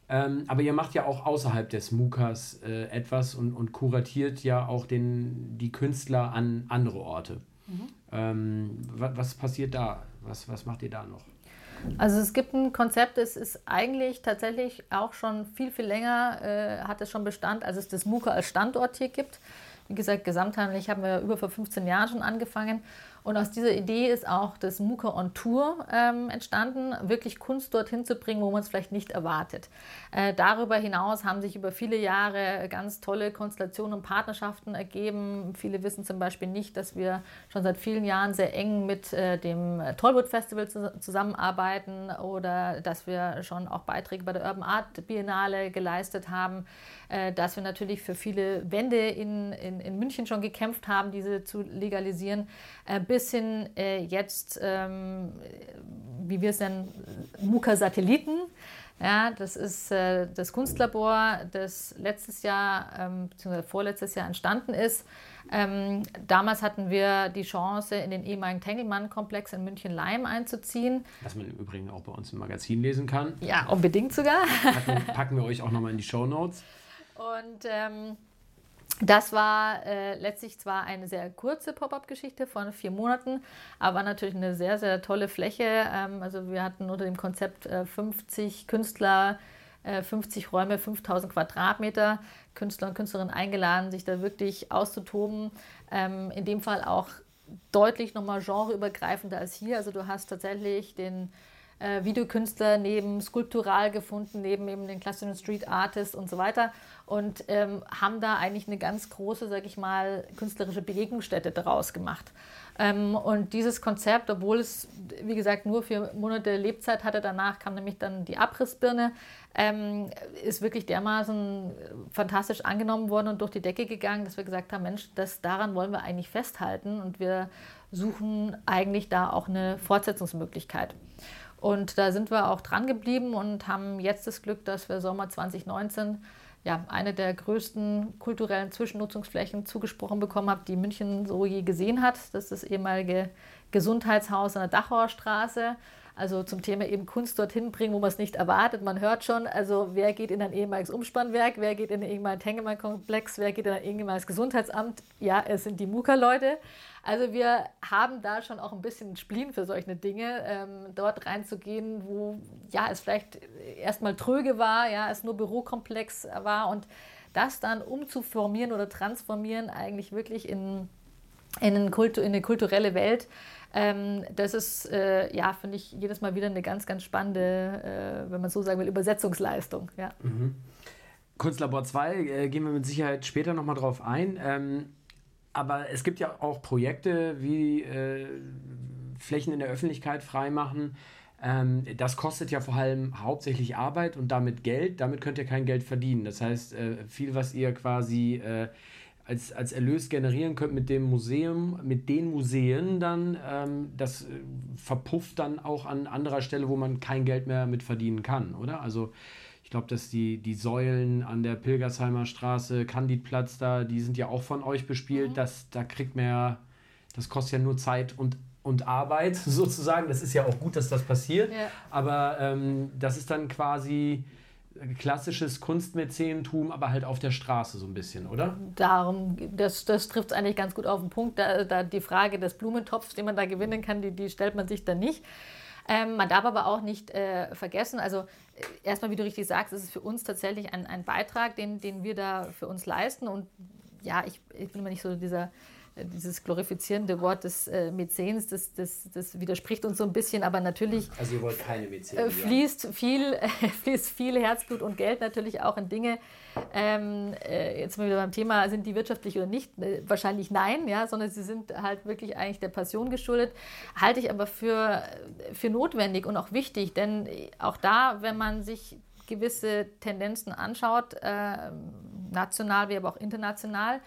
B: Ähm, aber ihr macht ja auch außerhalb des MOOCs äh, etwas und, und kuratiert ja auch den, die Künstler an andere Orte. Mhm. Ähm, was, was passiert da? Was, was macht ihr da noch?
A: Also es gibt ein Konzept, das ist eigentlich tatsächlich auch schon viel, viel länger, äh, hat es schon Bestand, als es das MOOCA als Standort hier gibt. Wie gesagt, gesamtheitlich haben wir über vor 15 Jahren schon angefangen. Und aus dieser Idee ist auch das MOOCA on Tour ähm, entstanden, wirklich Kunst dorthin zu bringen, wo man es vielleicht nicht erwartet. Äh, darüber hinaus haben sich über viele Jahre ganz tolle Konstellationen und Partnerschaften ergeben. Viele wissen zum Beispiel nicht, dass wir schon seit vielen Jahren sehr eng mit äh, dem Tollwood Festival zu zusammenarbeiten oder dass wir schon auch Beiträge bei der Urban Art Biennale geleistet haben, dass wir natürlich für viele Wände in, in, in München schon gekämpft haben, diese zu legalisieren. Äh, bis hin äh, jetzt, ähm, wie wir es nennen, MUKA-Satelliten. Ja, das ist äh, das Kunstlabor, das letztes Jahr ähm, bzw. vorletztes Jahr entstanden ist. Ähm, damals hatten wir die Chance, in den ehemaligen Tengelmann-Komplex in München-Leim einzuziehen.
B: Was man im Übrigen auch bei uns im Magazin lesen kann.
A: Ja, unbedingt sogar.
B: Packen, packen wir euch auch nochmal in die Show Notes.
A: Und ähm, das war äh, letztlich zwar eine sehr kurze Pop-up-Geschichte von vier Monaten, aber natürlich eine sehr, sehr tolle Fläche. Ähm, also wir hatten unter dem Konzept äh, 50 Künstler, äh, 50 Räume, 5000 Quadratmeter, Künstler und Künstlerinnen eingeladen, sich da wirklich auszutoben. Ähm, in dem Fall auch deutlich nochmal genreübergreifender als hier. Also du hast tatsächlich den äh, Videokünstler neben Skulptural gefunden, neben eben den klassischen Street Artist und so weiter und ähm, haben da eigentlich eine ganz große, sag ich mal, künstlerische Begegnungsstätte daraus gemacht. Ähm, und dieses Konzept, obwohl es, wie gesagt, nur vier Monate Lebzeit hatte, danach kam nämlich dann die Abrissbirne, ähm, ist wirklich dermaßen fantastisch angenommen worden und durch die Decke gegangen, dass wir gesagt haben, Mensch, das, daran wollen wir eigentlich festhalten und wir suchen eigentlich da auch eine Fortsetzungsmöglichkeit. Und da sind wir auch dran geblieben und haben jetzt das Glück, dass wir Sommer 2019 ja, eine der größten kulturellen Zwischennutzungsflächen zugesprochen bekommen haben, die München so je gesehen hat. Das ist das ehemalige Gesundheitshaus an der Dachauer Straße. Also zum Thema eben Kunst dorthin bringen, wo man es nicht erwartet. Man hört schon, also wer geht in ein ehemaliges Umspannwerk, wer geht in den ehemaligen Tengelmann-Komplex, wer geht in ein ehemaliges Gesundheitsamt. Ja, es sind die Muka-Leute. Also wir haben da schon auch ein bisschen Spleen für solche Dinge, ähm, dort reinzugehen, wo ja es vielleicht erstmal tröge war, ja, es nur Bürokomplex war und das dann umzuformieren oder transformieren eigentlich wirklich in, in, in eine kulturelle Welt. Ähm, das ist, äh, ja, finde ich jedes Mal wieder eine ganz, ganz spannende, äh, wenn man so sagen will, Übersetzungsleistung. Ja. Mhm.
B: Kunstlabor 2 äh, gehen wir mit Sicherheit später nochmal drauf ein. Ähm, aber es gibt ja auch Projekte wie äh, Flächen in der Öffentlichkeit freimachen. Ähm, das kostet ja vor allem hauptsächlich Arbeit und damit Geld. Damit könnt ihr kein Geld verdienen. Das heißt, äh, viel, was ihr quasi äh, als, als Erlös generieren könnt mit dem Museum, mit den Museen dann, ähm, das äh, verpufft dann auch an anderer Stelle, wo man kein Geld mehr mit verdienen kann, oder? Also ich glaube, dass die, die Säulen an der Pilgersheimer Straße, Kandidplatz da, die sind ja auch von euch bespielt. Mhm. Das, da kriegt man ja, das kostet ja nur Zeit und, und Arbeit sozusagen. Das ist ja auch gut, dass das passiert. Ja. Aber ähm, das ist dann quasi klassisches Kunstmäzenentum, aber halt auf der Straße so ein bisschen, oder?
A: Darum, das, das trifft es eigentlich ganz gut auf den Punkt. Da, da die Frage des Blumentopfs, den man da gewinnen kann, die, die stellt man sich dann nicht. Ähm, man darf aber auch nicht äh, vergessen, also äh, erstmal, wie du richtig sagst, ist es für uns tatsächlich ein, ein Beitrag, den, den wir da für uns leisten. Und ja, ich, ich bin immer nicht so dieser dieses glorifizierende Wort des äh, Mäzens, das, das, das widerspricht uns so ein bisschen, aber natürlich
B: also ihr wollt keine Mäzen,
A: äh, fließt, viel, fließt viel Herzblut und Geld natürlich auch in Dinge. Ähm, äh, jetzt mal wieder beim Thema, sind die wirtschaftlich oder nicht? Äh, wahrscheinlich nein, ja, sondern sie sind halt wirklich eigentlich der Passion geschuldet. Halte ich aber für, für notwendig und auch wichtig, denn auch da, wenn man sich gewisse Tendenzen anschaut, äh, national wie aber auch international,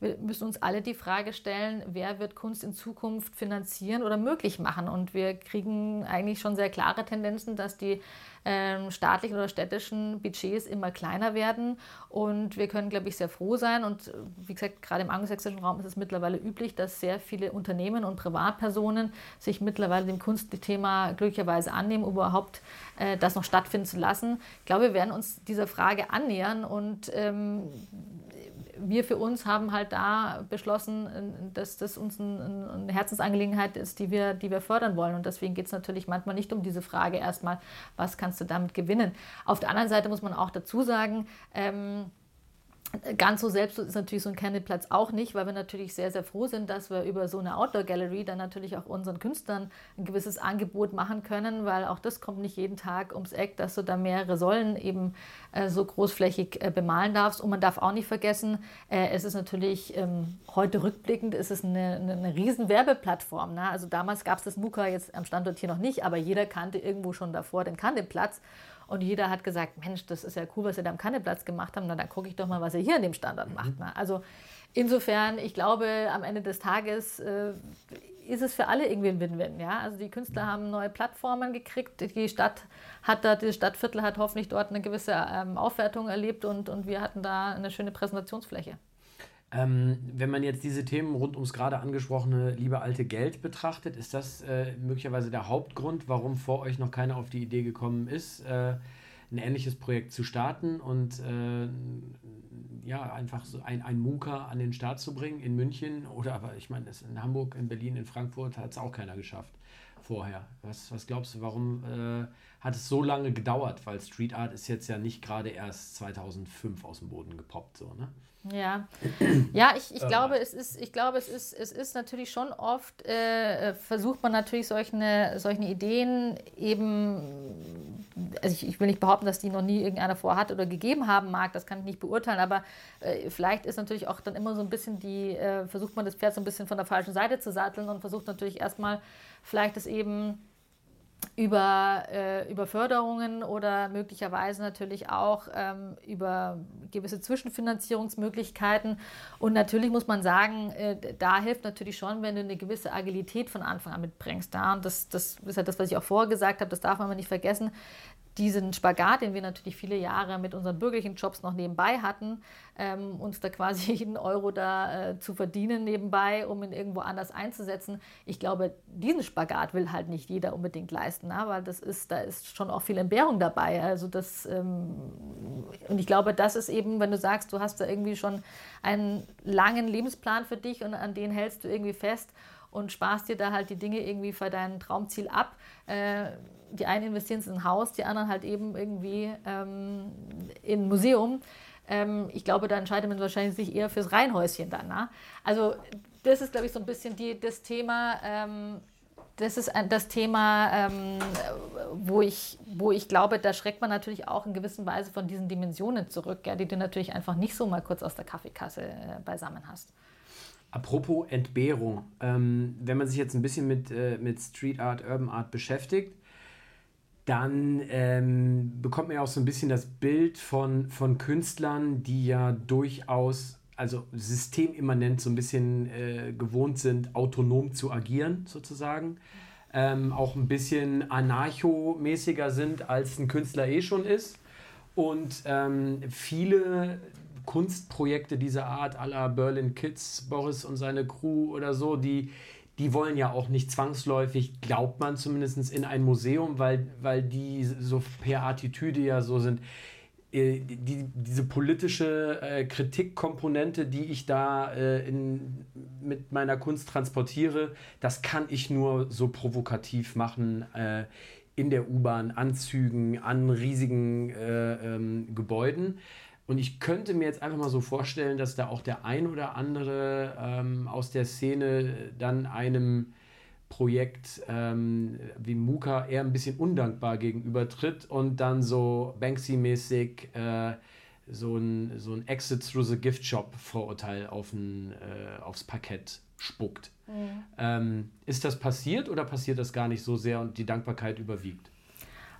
A: wir müssen uns alle die Frage stellen, wer wird Kunst in Zukunft finanzieren oder möglich machen? Und wir kriegen eigentlich schon sehr klare Tendenzen, dass die ähm, staatlichen oder städtischen Budgets immer kleiner werden. Und wir können, glaube ich, sehr froh sein. Und wie gesagt, gerade im angelsächsischen Raum ist es mittlerweile üblich, dass sehr viele Unternehmen und Privatpersonen sich mittlerweile dem Kunstthema glücklicherweise annehmen, um überhaupt äh, das noch stattfinden zu lassen. Ich glaube, wir werden uns dieser Frage annähern und ähm, wir für uns haben halt da beschlossen, dass das uns ein, eine Herzensangelegenheit ist, die wir, die wir fördern wollen. Und deswegen geht es natürlich manchmal nicht um diese Frage erstmal, was kannst du damit gewinnen. Auf der anderen Seite muss man auch dazu sagen, ähm, Ganz so selbst ist natürlich so ein Campingplatz auch nicht, weil wir natürlich sehr, sehr froh sind, dass wir über so eine Outdoor Gallery dann natürlich auch unseren Künstlern ein gewisses Angebot machen können, weil auch das kommt nicht jeden Tag ums Eck, dass du da mehrere Säulen eben äh, so großflächig äh, bemalen darfst. Und man darf auch nicht vergessen, äh, es ist natürlich ähm, heute rückblickend, ist es eine, eine, eine riesen Werbeplattform. Ne? Also damals gab es das MUKA jetzt am Standort hier noch nicht, aber jeder kannte irgendwo schon davor den Campingplatz. Und jeder hat gesagt, Mensch, das ist ja cool, was ihr da am Kanneplatz gemacht habt. Na, dann gucke ich doch mal, was ihr hier an dem Standort mhm. macht. Ne? Also insofern, ich glaube, am Ende des Tages äh, ist es für alle irgendwie ein Win-Win. Ja? Also die Künstler haben neue Plattformen gekriegt. Die Stadt hat da, das Stadtviertel hat hoffentlich dort eine gewisse ähm, Aufwertung erlebt und, und wir hatten da eine schöne Präsentationsfläche.
B: Ähm, wenn man jetzt diese Themen rund ums gerade angesprochene liebe alte Geld betrachtet, ist das äh, möglicherweise der Hauptgrund, warum vor euch noch keiner auf die Idee gekommen ist, äh, ein ähnliches Projekt zu starten und äh, ja, einfach so ein, ein Munker an den Start zu bringen in München oder aber ich meine, in Hamburg, in Berlin, in Frankfurt hat es auch keiner geschafft vorher. Was, was glaubst du, warum äh, hat es so lange gedauert? Weil Street Art ist jetzt ja nicht gerade erst 2005 aus dem Boden gepoppt, so, ne?
A: Ja, ja ich, ich äh. glaube, es ist, ich glaube, es ist, es ist natürlich schon oft, äh, versucht man natürlich solche, solche Ideen eben, also ich, ich, will nicht behaupten, dass die noch nie irgendeiner vorhat oder gegeben haben mag, das kann ich nicht beurteilen, aber äh, vielleicht ist natürlich auch dann immer so ein bisschen die, äh, versucht man das Pferd so ein bisschen von der falschen Seite zu satteln und versucht natürlich erstmal vielleicht es eben über, äh, über Förderungen oder möglicherweise natürlich auch ähm, über gewisse Zwischenfinanzierungsmöglichkeiten. Und natürlich muss man sagen, äh, da hilft natürlich schon, wenn du eine gewisse Agilität von Anfang an mitbringst. Da. Und das, das ist ja das, was ich auch vorher gesagt habe, das darf man aber nicht vergessen diesen Spagat, den wir natürlich viele Jahre mit unseren bürgerlichen Jobs noch nebenbei hatten, ähm, uns da quasi jeden Euro da äh, zu verdienen nebenbei, um ihn irgendwo anders einzusetzen. Ich glaube, diesen Spagat will halt nicht jeder unbedingt leisten, na? weil das ist, da ist schon auch viel Entbehrung dabei. Also das, ähm, und ich glaube, das ist eben, wenn du sagst, du hast da irgendwie schon einen langen Lebensplan für dich und an den hältst du irgendwie fest und sparst dir da halt die Dinge irgendwie für dein Traumziel ab. Äh, die einen investieren in ein Haus, die anderen halt eben irgendwie ähm, in ein Museum. Ähm, ich glaube, da entscheidet man wahrscheinlich sich eher fürs Reihenhäuschen dann. Na? Also das ist, glaube ich, so ein bisschen die, das Thema. Ähm, das ist das Thema, ähm, wo, ich, wo ich glaube, da schreckt man natürlich auch in gewisser Weise von diesen Dimensionen zurück, ja, die du natürlich einfach nicht so mal kurz aus der Kaffeekasse äh, beisammen hast.
B: Apropos Entbehrung, ähm, wenn man sich jetzt ein bisschen mit, äh, mit Street Art, Urban Art beschäftigt, dann ähm, bekommt man ja auch so ein bisschen das Bild von, von Künstlern, die ja durchaus, also systemimmanent so ein bisschen äh, gewohnt sind, autonom zu agieren, sozusagen. Ähm, auch ein bisschen anarchomäßiger sind, als ein Künstler eh schon ist. Und ähm, viele Kunstprojekte dieser Art, la Berlin Kids, Boris und seine Crew oder so, die, die wollen ja auch nicht zwangsläufig, glaubt man zumindest, in ein Museum, weil, weil die so per Attitüde ja so sind. Äh, die, diese politische äh, Kritikkomponente, die ich da äh, in, mit meiner Kunst transportiere, das kann ich nur so provokativ machen äh, in der U-Bahn, an Zügen, an riesigen äh, ähm, Gebäuden. Und ich könnte mir jetzt einfach mal so vorstellen, dass da auch der ein oder andere ähm, aus der Szene dann einem Projekt ähm, wie Muka eher ein bisschen undankbar gegenübertritt und dann so Banksy-mäßig äh, so ein, so ein Exit through the Gift Shop Vorurteil auf ein, äh, aufs Parkett spuckt. Mhm. Ähm, ist das passiert oder passiert das gar nicht so sehr und die Dankbarkeit überwiegt?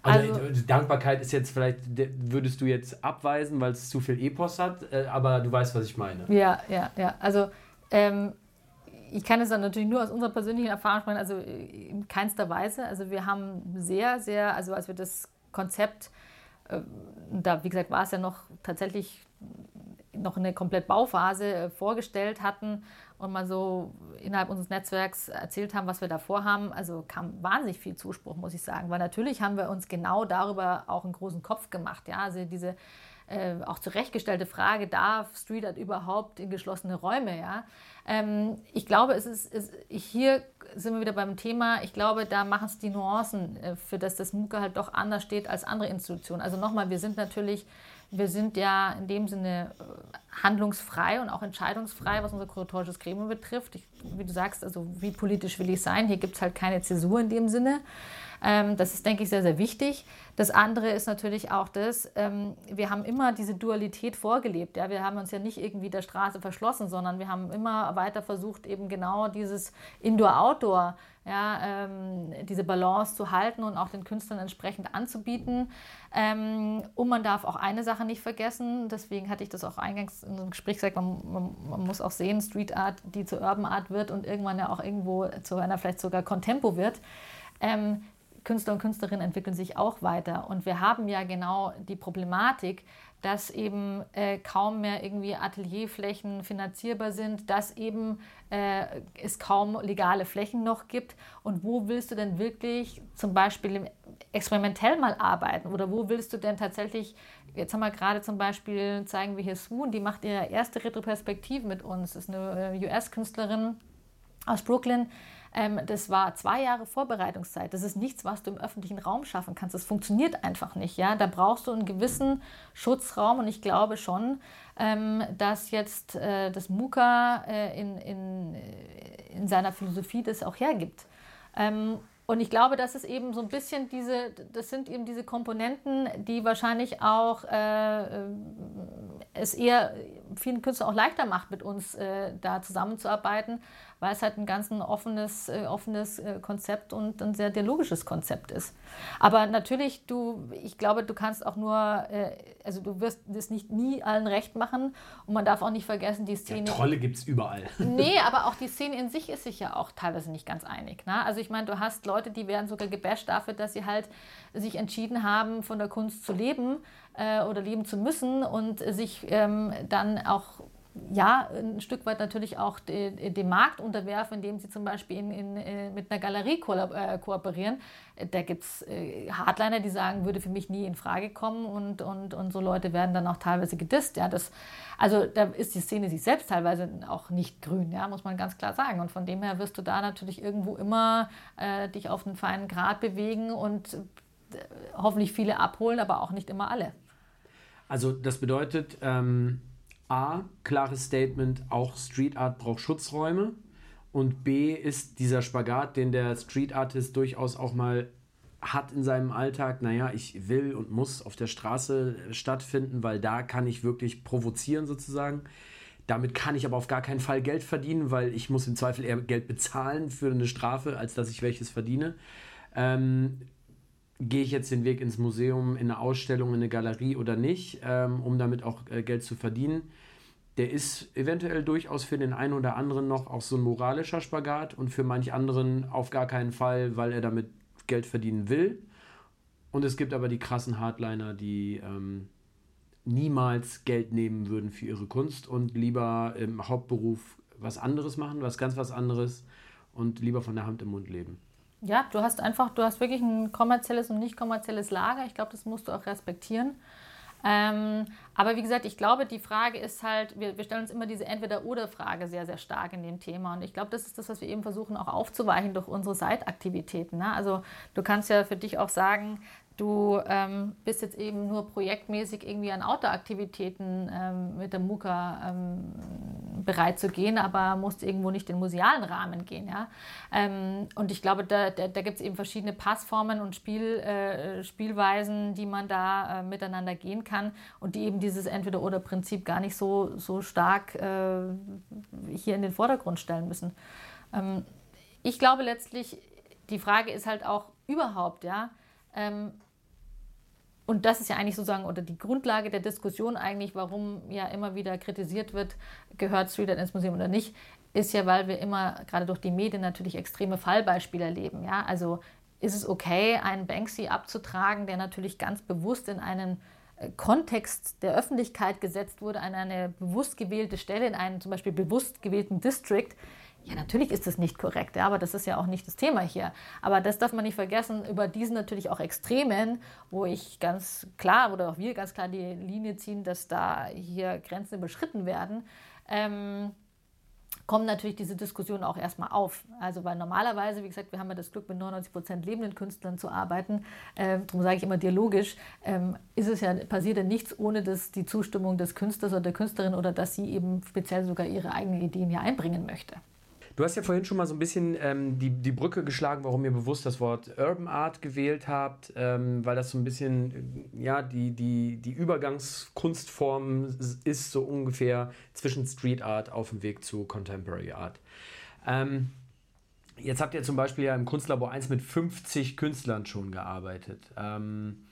B: Also, also Dankbarkeit ist jetzt vielleicht, würdest du jetzt abweisen, weil es zu viel Epos hat, äh, aber du weißt, was ich meine.
A: Ja, ja, ja. Also ähm, ich kann es dann natürlich nur aus unserer persönlichen Erfahrung sprechen, also in keinster Weise. Also wir haben sehr, sehr, also als wir das Konzept, äh, da wie gesagt war es ja noch tatsächlich noch eine komplett Bauphase äh, vorgestellt hatten und mal so innerhalb unseres Netzwerks erzählt haben, was wir da vorhaben, also kam wahnsinnig viel Zuspruch, muss ich sagen. Weil natürlich haben wir uns genau darüber auch einen großen Kopf gemacht. Ja? Also diese äh, auch zurechtgestellte Frage, darf Street Art überhaupt in geschlossene Räume? Ja? Ähm, ich glaube, es ist, es, hier sind wir wieder beim Thema, ich glaube, da machen es die Nuancen, äh, für das das MUKA halt doch anders steht als andere Institutionen. Also nochmal, wir sind natürlich wir sind ja in dem Sinne äh, handlungsfrei und auch entscheidungsfrei, was unser kuratorisches Gremium betrifft. Ich, wie du sagst, also wie politisch will ich sein? Hier gibt es halt keine Zäsur in dem Sinne. Ähm, das ist, denke ich, sehr, sehr wichtig. Das andere ist natürlich auch das, ähm, wir haben immer diese Dualität vorgelebt. Ja? Wir haben uns ja nicht irgendwie der Straße verschlossen, sondern wir haben immer weiter versucht, eben genau dieses Indoor-Outdoor, ja, ähm, diese Balance zu halten und auch den Künstlern entsprechend anzubieten. Ähm, und man darf auch eine Sache nicht vergessen, deswegen hatte ich das auch eingangs in einem Gespräch gesagt, man, man, man muss auch sehen, Street Art, die zur Urban Art wird und irgendwann ja auch irgendwo zu einer vielleicht sogar Contempo wird. Ähm, Künstler und Künstlerinnen entwickeln sich auch weiter. Und wir haben ja genau die Problematik, dass eben äh, kaum mehr irgendwie Atelierflächen finanzierbar sind, dass eben äh, es kaum legale Flächen noch gibt. Und wo willst du denn wirklich zum Beispiel experimentell mal arbeiten? Oder wo willst du denn tatsächlich, jetzt haben wir gerade zum Beispiel, zeigen wir hier Swoon, die macht ihre erste Retroperspektive mit uns. Das ist eine äh, US-Künstlerin aus Brooklyn, ähm, das war zwei Jahre Vorbereitungszeit. Das ist nichts, was du im öffentlichen Raum schaffen kannst. Das funktioniert einfach nicht. Ja? Da brauchst du einen gewissen Schutzraum und ich glaube schon, ähm, dass jetzt äh, das MUKA äh, in, in, in seiner Philosophie das auch hergibt. Ähm, und ich glaube, dass es eben so ein bisschen diese, das sind eben diese Komponenten, die wahrscheinlich auch äh, äh es eher vielen Künstlern auch leichter macht, mit uns äh, da zusammenzuarbeiten, weil es halt ein ganz ein offenes, äh, offenes äh, Konzept und ein sehr dialogisches Konzept ist. Aber natürlich, du, ich glaube, du kannst auch nur, äh, also du wirst das nicht nie allen recht machen und man darf auch nicht vergessen, die Szene.
B: Ja, Trolle gibt es überall.
A: Nee, aber auch die Szene in sich ist sich ja auch teilweise nicht ganz einig. Ne? Also ich meine, du hast Leute, die werden sogar gebasht dafür, dass sie halt sich entschieden haben, von der Kunst zu leben äh, oder leben zu müssen und sich ähm, dann auch ja, ein Stück weit natürlich auch dem Markt unterwerfen, indem sie zum Beispiel in, in, äh, mit einer Galerie äh, kooperieren. Da gibt es äh, Hardliner, die sagen, würde für mich nie in Frage kommen und, und, und so Leute werden dann auch teilweise gedisst. Ja, das, also da ist die Szene sich selbst teilweise auch nicht grün, ja, muss man ganz klar sagen. Und von dem her wirst du da natürlich irgendwo immer äh, dich auf einen feinen Grad bewegen und äh, hoffentlich viele abholen, aber auch nicht immer alle.
B: Also das bedeutet, ähm A, klares Statement, auch Street Art braucht Schutzräume. Und B ist dieser Spagat, den der Street Artist durchaus auch mal hat in seinem Alltag, naja, ich will und muss auf der Straße stattfinden, weil da kann ich wirklich provozieren sozusagen. Damit kann ich aber auf gar keinen Fall Geld verdienen, weil ich muss im Zweifel eher Geld bezahlen für eine Strafe, als dass ich welches verdiene. Ähm, gehe ich jetzt den Weg ins Museum, in eine Ausstellung, in eine Galerie oder nicht, ähm, um damit auch äh, Geld zu verdienen. Der ist eventuell durchaus für den einen oder anderen noch auch so ein moralischer Spagat und für manch anderen auf gar keinen Fall, weil er damit Geld verdienen will. Und es gibt aber die krassen Hardliner, die ähm, niemals Geld nehmen würden für ihre Kunst und lieber im Hauptberuf was anderes machen, was ganz was anderes und lieber von der Hand im Mund leben.
A: Ja, du hast einfach, du hast wirklich ein kommerzielles und nicht kommerzielles Lager. Ich glaube, das musst du auch respektieren. Ähm, aber wie gesagt, ich glaube, die Frage ist halt, wir, wir stellen uns immer diese Entweder-Oder-Frage sehr, sehr stark in dem Thema. Und ich glaube, das ist das, was wir eben versuchen auch aufzuweichen durch unsere Seitaktivitäten. Ne? Also du kannst ja für dich auch sagen, du ähm, bist jetzt eben nur projektmäßig irgendwie an Outdoor-Aktivitäten ähm, mit der MUKA ähm, bereit zu gehen, aber musst irgendwo nicht den musealen Rahmen gehen. Ja? Ähm, und ich glaube, da, da, da gibt es eben verschiedene Passformen und Spiel, äh, Spielweisen, die man da äh, miteinander gehen kann und die eben dieses Entweder-Oder-Prinzip gar nicht so, so stark äh, hier in den Vordergrund stellen müssen. Ähm, ich glaube letztlich, die Frage ist halt auch überhaupt, ja, ähm, und das ist ja eigentlich sozusagen oder die Grundlage der Diskussion eigentlich, warum ja immer wieder kritisiert wird, gehört Street Art ins Museum oder nicht, ist ja, weil wir immer gerade durch die Medien natürlich extreme Fallbeispiele erleben. Ja? Also ist es okay, einen Banksy abzutragen, der natürlich ganz bewusst in einen äh, Kontext der Öffentlichkeit gesetzt wurde, an eine bewusst gewählte Stelle, in einen zum Beispiel bewusst gewählten District, ja, natürlich ist das nicht korrekt, ja, aber das ist ja auch nicht das Thema hier. Aber das darf man nicht vergessen, über diesen natürlich auch Extremen, wo ich ganz klar oder auch wir ganz klar die Linie ziehen, dass da hier Grenzen überschritten werden, ähm, kommen natürlich diese Diskussionen auch erstmal auf. Also weil normalerweise, wie gesagt, wir haben ja das Glück, mit 99 Prozent lebenden Künstlern zu arbeiten. Ähm, darum sage ich immer dialogisch, ähm, ist es ja, passiert ja nichts ohne das, die Zustimmung des Künstlers oder der Künstlerin oder dass sie eben speziell sogar ihre eigenen Ideen hier einbringen möchte.
B: Du hast ja vorhin schon mal so ein bisschen ähm, die, die Brücke geschlagen, warum ihr bewusst das Wort Urban Art gewählt habt, ähm, weil das so ein bisschen ja, die, die, die Übergangskunstform ist, so ungefähr zwischen Street Art auf dem Weg zu Contemporary Art. Ähm, jetzt habt ihr zum Beispiel ja im Kunstlabor 1 mit 50 Künstlern schon gearbeitet. Ähm,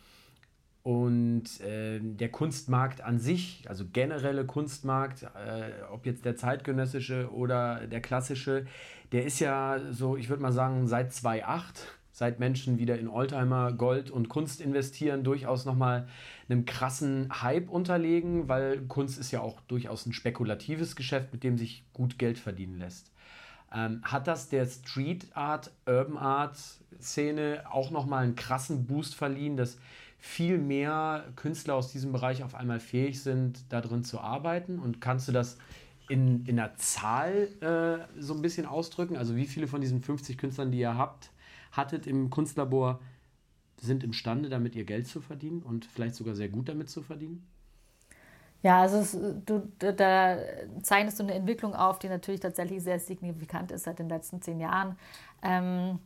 B: und äh, der Kunstmarkt an sich, also generelle Kunstmarkt, äh, ob jetzt der zeitgenössische oder der klassische, der ist ja so, ich würde mal sagen, seit 2008, seit Menschen wieder in Oldtimer, Gold und Kunst investieren, durchaus nochmal einem krassen Hype unterlegen, weil Kunst ist ja auch durchaus ein spekulatives Geschäft, mit dem sich gut Geld verdienen lässt. Ähm, hat das der Street Art, Urban Art Szene auch nochmal einen krassen Boost verliehen, dass viel mehr Künstler aus diesem Bereich auf einmal fähig sind, da drin zu arbeiten? Und kannst du das in, in einer Zahl äh, so ein bisschen ausdrücken? Also wie viele von diesen 50 Künstlern, die ihr habt, hattet im Kunstlabor, sind imstande, damit ihr Geld zu verdienen und vielleicht sogar sehr gut damit zu verdienen?
A: Ja, also es, du, da zeichnest du eine Entwicklung auf, die natürlich tatsächlich sehr signifikant ist seit den letzten zehn Jahren, ähm,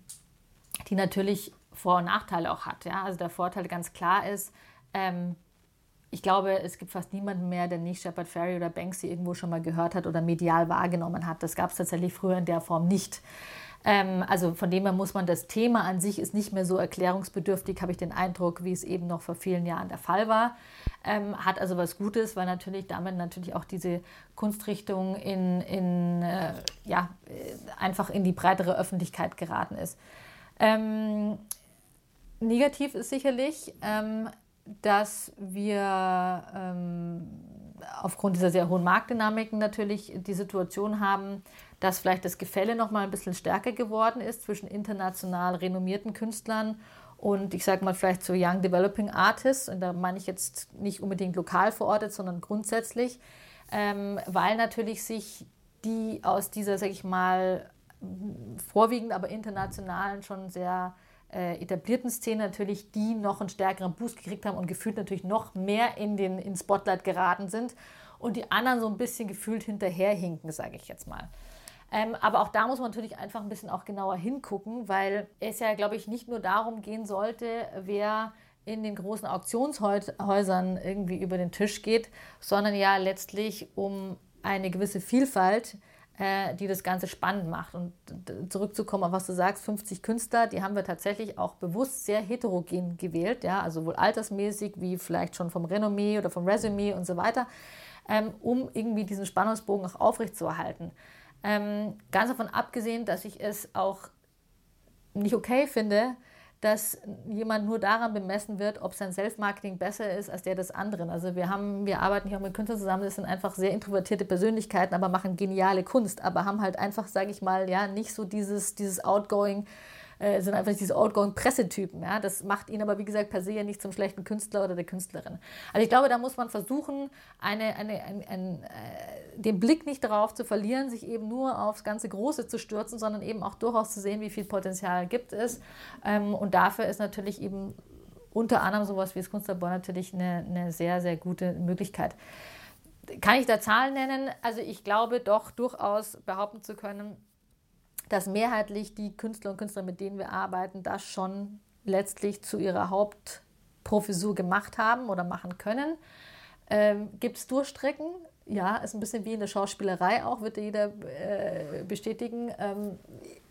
A: die natürlich vor- und Nachteile auch hat. Ja? Also der Vorteil ganz klar ist, ähm, ich glaube, es gibt fast niemanden mehr, der nicht Shepard Ferry oder Banksy irgendwo schon mal gehört hat oder medial wahrgenommen hat. Das gab es tatsächlich früher in der Form nicht. Ähm, also von dem her muss man das Thema an sich ist nicht mehr so erklärungsbedürftig, habe ich den Eindruck, wie es eben noch vor vielen Jahren der Fall war. Ähm, hat also was Gutes, weil natürlich damit natürlich auch diese Kunstrichtung in, in äh, ja, äh, einfach in die breitere Öffentlichkeit geraten ist. Ähm, Negativ ist sicherlich, ähm, dass wir ähm, aufgrund dieser sehr hohen Marktdynamiken natürlich die Situation haben, dass vielleicht das Gefälle noch mal ein bisschen stärker geworden ist zwischen international renommierten Künstlern und ich sage mal vielleicht so Young Developing Artists. Und da meine ich jetzt nicht unbedingt lokal verortet, sondern grundsätzlich, ähm, weil natürlich sich die aus dieser, sage ich mal, vorwiegend aber internationalen schon sehr äh, etablierten Szene natürlich die noch einen stärkeren Boost gekriegt haben und gefühlt natürlich noch mehr in den in Spotlight geraten sind und die anderen so ein bisschen gefühlt hinterherhinken, sage ich jetzt mal. Ähm, aber auch da muss man natürlich einfach ein bisschen auch genauer hingucken, weil es ja, glaube ich, nicht nur darum gehen sollte, wer in den großen Auktionshäusern irgendwie über den Tisch geht, sondern ja letztlich um eine gewisse Vielfalt, äh, die das Ganze spannend macht. Und zurückzukommen auf was du sagst, 50 Künstler, die haben wir tatsächlich auch bewusst sehr heterogen gewählt, ja, also sowohl altersmäßig wie vielleicht schon vom Renommee oder vom Resümee und so weiter, ähm, um irgendwie diesen Spannungsbogen auch aufrechtzuerhalten. Ähm, ganz davon abgesehen, dass ich es auch nicht okay finde, dass jemand nur daran bemessen wird, ob sein Self-Marketing besser ist als der des anderen. Also wir haben, wir arbeiten hier auch mit Künstlern zusammen, das sind einfach sehr introvertierte Persönlichkeiten, aber machen geniale Kunst, aber haben halt einfach, sage ich mal, ja, nicht so dieses, dieses Outgoing, äh, sind einfach diese outgoing Pressetypen. Ja? Das macht ihn aber, wie gesagt, per se ja nicht zum schlechten Künstler oder der Künstlerin. Also ich glaube, da muss man versuchen, eine, eine, ein, ein, äh, den Blick nicht darauf zu verlieren, sich eben nur aufs ganze Große zu stürzen, sondern eben auch durchaus zu sehen, wie viel Potenzial gibt es. Ähm, und dafür ist natürlich eben unter anderem sowas wie das Kunstlabor natürlich eine, eine sehr, sehr gute Möglichkeit. Kann ich da Zahlen nennen? Also ich glaube doch durchaus behaupten zu können, dass mehrheitlich die Künstler und Künstlerinnen, mit denen wir arbeiten, das schon letztlich zu ihrer Hauptprofessur gemacht haben oder machen können. Ähm, Gibt es Durchstrecken? Ja, ist ein bisschen wie in der Schauspielerei auch, wird jeder äh, bestätigen. Ähm,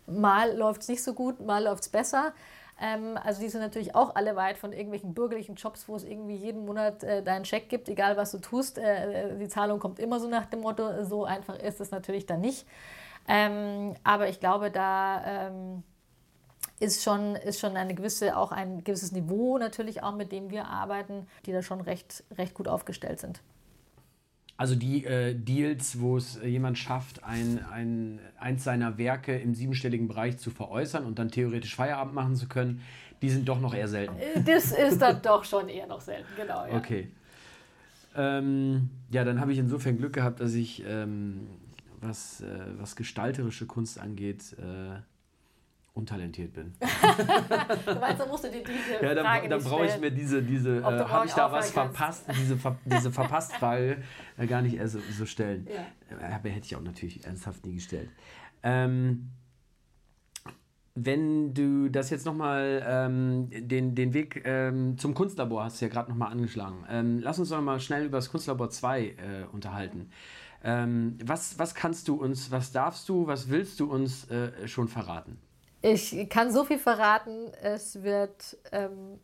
A: mal läuft es nicht so gut, mal läuft es besser. Ähm, also die sind natürlich auch alle weit von irgendwelchen bürgerlichen Jobs, wo es irgendwie jeden Monat äh, deinen Scheck gibt, egal was du tust. Äh, äh die Zahlung kommt immer so nach dem Motto, so einfach ist es natürlich dann nicht. Ähm, aber ich glaube, da ähm, ist schon, ist schon eine gewisse, auch ein gewisses Niveau natürlich auch, mit dem wir arbeiten, die da schon recht, recht gut aufgestellt sind.
B: Also die äh, Deals, wo es äh, jemand schafft, ein, ein, eins seiner Werke im siebenstelligen Bereich zu veräußern und dann theoretisch Feierabend machen zu können, die sind doch noch eher selten.
A: Äh, das ist dann doch schon eher noch selten, genau.
B: Ja. Okay. Ähm, ja, dann habe ich insofern Glück gehabt, dass ich, ähm, was, äh, was gestalterische Kunst angeht, äh, untalentiert bin.
A: du meinst, dann musst du dir diese
B: ja, dann, Frage dann brauche ich mir diese, diese äh, habe ich da was verpasst, diese, diese verpasst Frage äh, gar nicht erst so, so stellen. Ja. Aber hätte ich auch natürlich ernsthaft nie gestellt. Ähm, wenn du das jetzt nochmal, ähm, den, den Weg ähm, zum Kunstlabor hast du ja gerade nochmal angeschlagen. Ähm, lass uns doch mal schnell über das Kunstlabor 2 äh, unterhalten. Ähm, was, was kannst du uns, was darfst du, was willst du uns äh, schon verraten?
A: Ich kann so viel verraten, es wird ähm,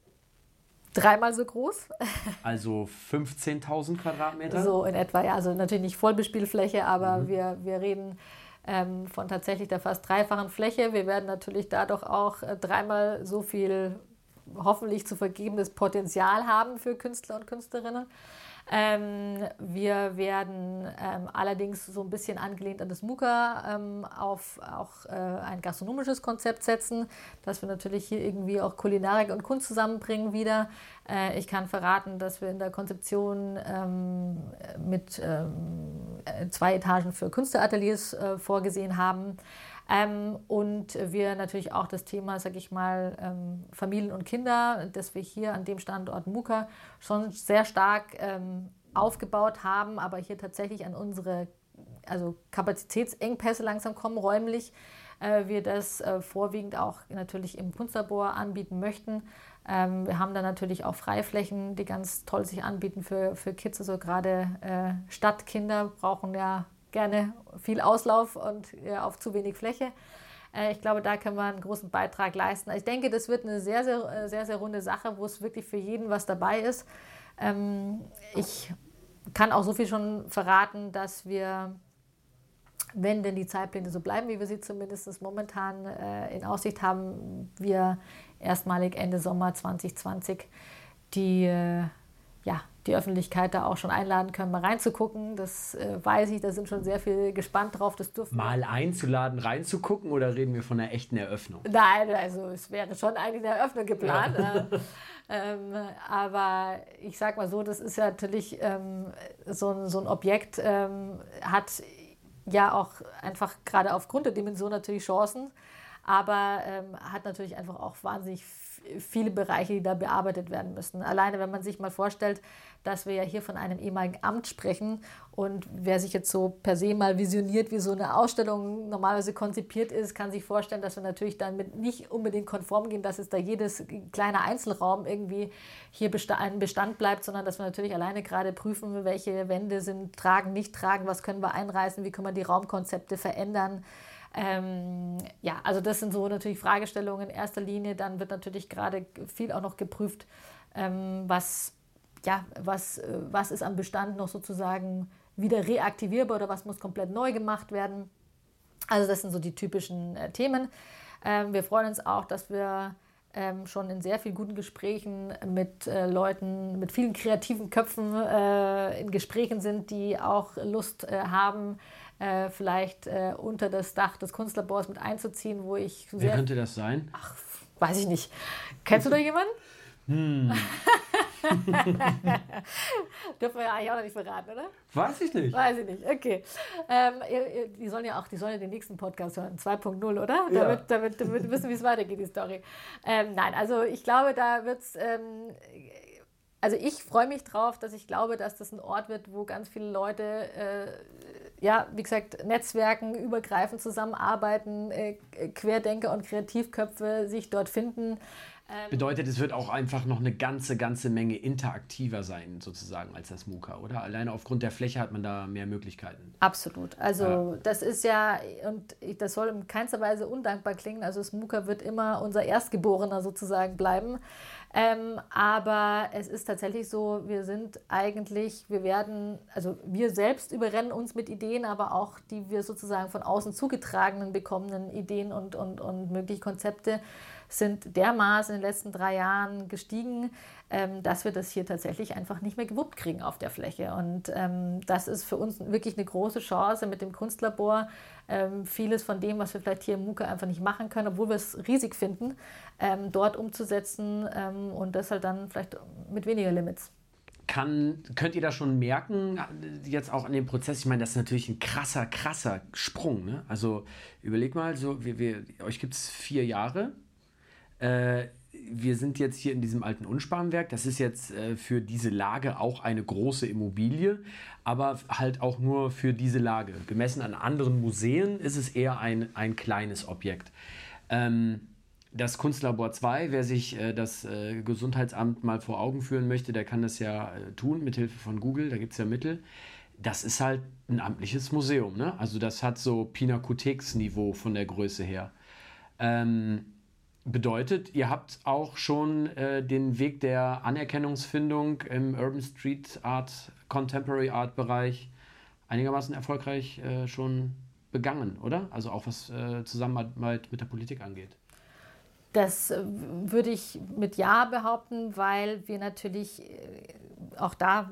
A: dreimal so groß.
B: Also 15.000 Quadratmeter?
A: So in etwa, ja. Also natürlich nicht Vollbespielfläche, aber mhm. wir, wir reden ähm, von tatsächlich der fast dreifachen Fläche. Wir werden natürlich dadurch auch äh, dreimal so viel hoffentlich zu vergebendes Potenzial haben für Künstler und Künstlerinnen. Ähm, wir werden ähm, allerdings so ein bisschen angelehnt an das MUKA ähm, auf auch äh, ein gastronomisches Konzept setzen, dass wir natürlich hier irgendwie auch Kulinarik und Kunst zusammenbringen wieder. Äh, ich kann verraten, dass wir in der Konzeption ähm, mit ähm, äh, zwei Etagen für Künstlerateliers äh, vorgesehen haben. Ähm, und wir natürlich auch das Thema, sage ich mal, ähm, Familien und Kinder, das wir hier an dem Standort Muka schon sehr stark ähm, aufgebaut haben, aber hier tatsächlich an unsere also Kapazitätsengpässe langsam kommen räumlich. Äh, wir das äh, vorwiegend auch natürlich im Kunstlabor anbieten möchten. Ähm, wir haben da natürlich auch Freiflächen, die ganz toll sich anbieten für, für Kids. Also gerade äh, Stadtkinder brauchen ja gerne viel Auslauf und ja, auf zu wenig Fläche. Äh, ich glaube, da können wir einen großen Beitrag leisten. Ich denke, das wird eine sehr, sehr, äh, sehr, sehr runde Sache, wo es wirklich für jeden was dabei ist. Ähm, ich kann auch so viel schon verraten, dass wir, wenn denn die Zeitpläne so bleiben, wie wir sie zumindest momentan äh, in Aussicht haben, wir erstmalig Ende Sommer 2020 die ja, die Öffentlichkeit da auch schon einladen können, mal reinzugucken. Das äh, weiß ich, da sind schon sehr viel gespannt drauf. Das dürfen
B: mal einzuladen, reinzugucken oder reden wir von einer echten Eröffnung?
A: Nein, also es wäre schon eigentlich eine Eröffnung geplant. Ja. ähm, aber ich sag mal so, das ist ja natürlich ähm, so, ein, so ein Objekt, ähm, hat ja auch einfach gerade aufgrund der Dimension natürlich Chancen, aber ähm, hat natürlich einfach auch wahnsinnig viel viele Bereiche, die da bearbeitet werden müssen. Alleine, wenn man sich mal vorstellt, dass wir ja hier von einem ehemaligen Amt sprechen und wer sich jetzt so per se mal visioniert, wie so eine Ausstellung normalerweise konzipiert ist, kann sich vorstellen, dass wir natürlich dann mit nicht unbedingt konform gehen, dass es da jedes kleine Einzelraum irgendwie hier ein Bestand bleibt, sondern dass wir natürlich alleine gerade prüfen, welche Wände sind tragen, nicht tragen, was können wir einreißen, wie können wir die Raumkonzepte verändern. Ähm, ja, also das sind so natürlich Fragestellungen in erster Linie. Dann wird natürlich gerade viel auch noch geprüft, ähm, was, ja, was, äh, was ist am Bestand noch sozusagen wieder reaktivierbar oder was muss komplett neu gemacht werden. Also das sind so die typischen äh, Themen. Ähm, wir freuen uns auch, dass wir ähm, schon in sehr vielen guten Gesprächen mit äh, Leuten, mit vielen kreativen Köpfen äh, in Gesprächen sind, die auch Lust äh, haben, äh, vielleicht äh, unter das Dach des Kunstlabors mit einzuziehen, wo ich
B: Wer könnte das sein?
A: Ach, weiß ich nicht. Kennst du da jemanden? Hm. Dürfen wir ja eigentlich auch noch nicht verraten, oder?
B: Weiß ich nicht.
A: Weiß ich nicht, okay. Ähm, die sollen ja auch, die sollen ja den nächsten Podcast hören, 2.0, oder?
B: Ja.
A: Damit, damit, damit wissen, wie es weitergeht, die Story. Ähm, nein, also ich glaube, da wird es. Ähm, also ich freue mich drauf, dass ich glaube, dass das ein Ort wird, wo ganz viele Leute, äh, ja, wie gesagt, Netzwerken, übergreifend zusammenarbeiten, äh, Querdenker und Kreativköpfe sich dort finden.
B: Ähm, Bedeutet, es wird auch einfach noch eine ganze, ganze Menge interaktiver sein, sozusagen, als das MOOCA, oder? Alleine aufgrund der Fläche hat man da mehr Möglichkeiten.
A: Absolut. Also, ja. das ist ja, und das soll in keinster Weise undankbar klingen. Also, das MOOCA wird immer unser Erstgeborener sozusagen bleiben. Ähm, aber es ist tatsächlich so, wir sind eigentlich, wir werden, also wir selbst überrennen uns mit Ideen, aber auch die wir sozusagen von außen zugetragenen bekommenen Ideen und, und, und mögliche Konzepte sind dermaßen in den letzten drei Jahren gestiegen, ähm, dass wir das hier tatsächlich einfach nicht mehr gewuppt kriegen auf der Fläche. Und ähm, das ist für uns wirklich eine große Chance mit dem Kunstlabor, ähm, vieles von dem, was wir vielleicht hier im MUKA einfach nicht machen können, obwohl wir es riesig finden, dort umzusetzen und das halt dann vielleicht mit weniger Limits.
B: Kann, könnt ihr da schon merken, jetzt auch an dem Prozess, ich meine, das ist natürlich ein krasser, krasser Sprung. Ne? Also überleg mal, so, wir, wir, euch gibt es vier Jahre äh, wir sind jetzt hier in diesem alten Unspanwerk. Das ist jetzt äh, für diese Lage auch eine große Immobilie, aber halt auch nur für diese Lage. Gemessen an anderen Museen ist es eher ein, ein kleines Objekt. Ähm, das Kunstlabor 2, wer sich äh, das äh, Gesundheitsamt mal vor Augen führen möchte, der kann das ja äh, tun mit Hilfe von Google, da gibt es ja Mittel. Das ist halt ein amtliches Museum, ne? Also das hat so Pinakotheks-Niveau von der Größe her. Ähm, Bedeutet, ihr habt auch schon äh, den Weg der Anerkennungsfindung im Urban Street Art, Contemporary Art Bereich einigermaßen erfolgreich äh, schon begangen, oder? Also auch was äh, Zusammenarbeit mit der Politik angeht.
A: Das äh, würde ich mit Ja behaupten, weil wir natürlich äh, auch da,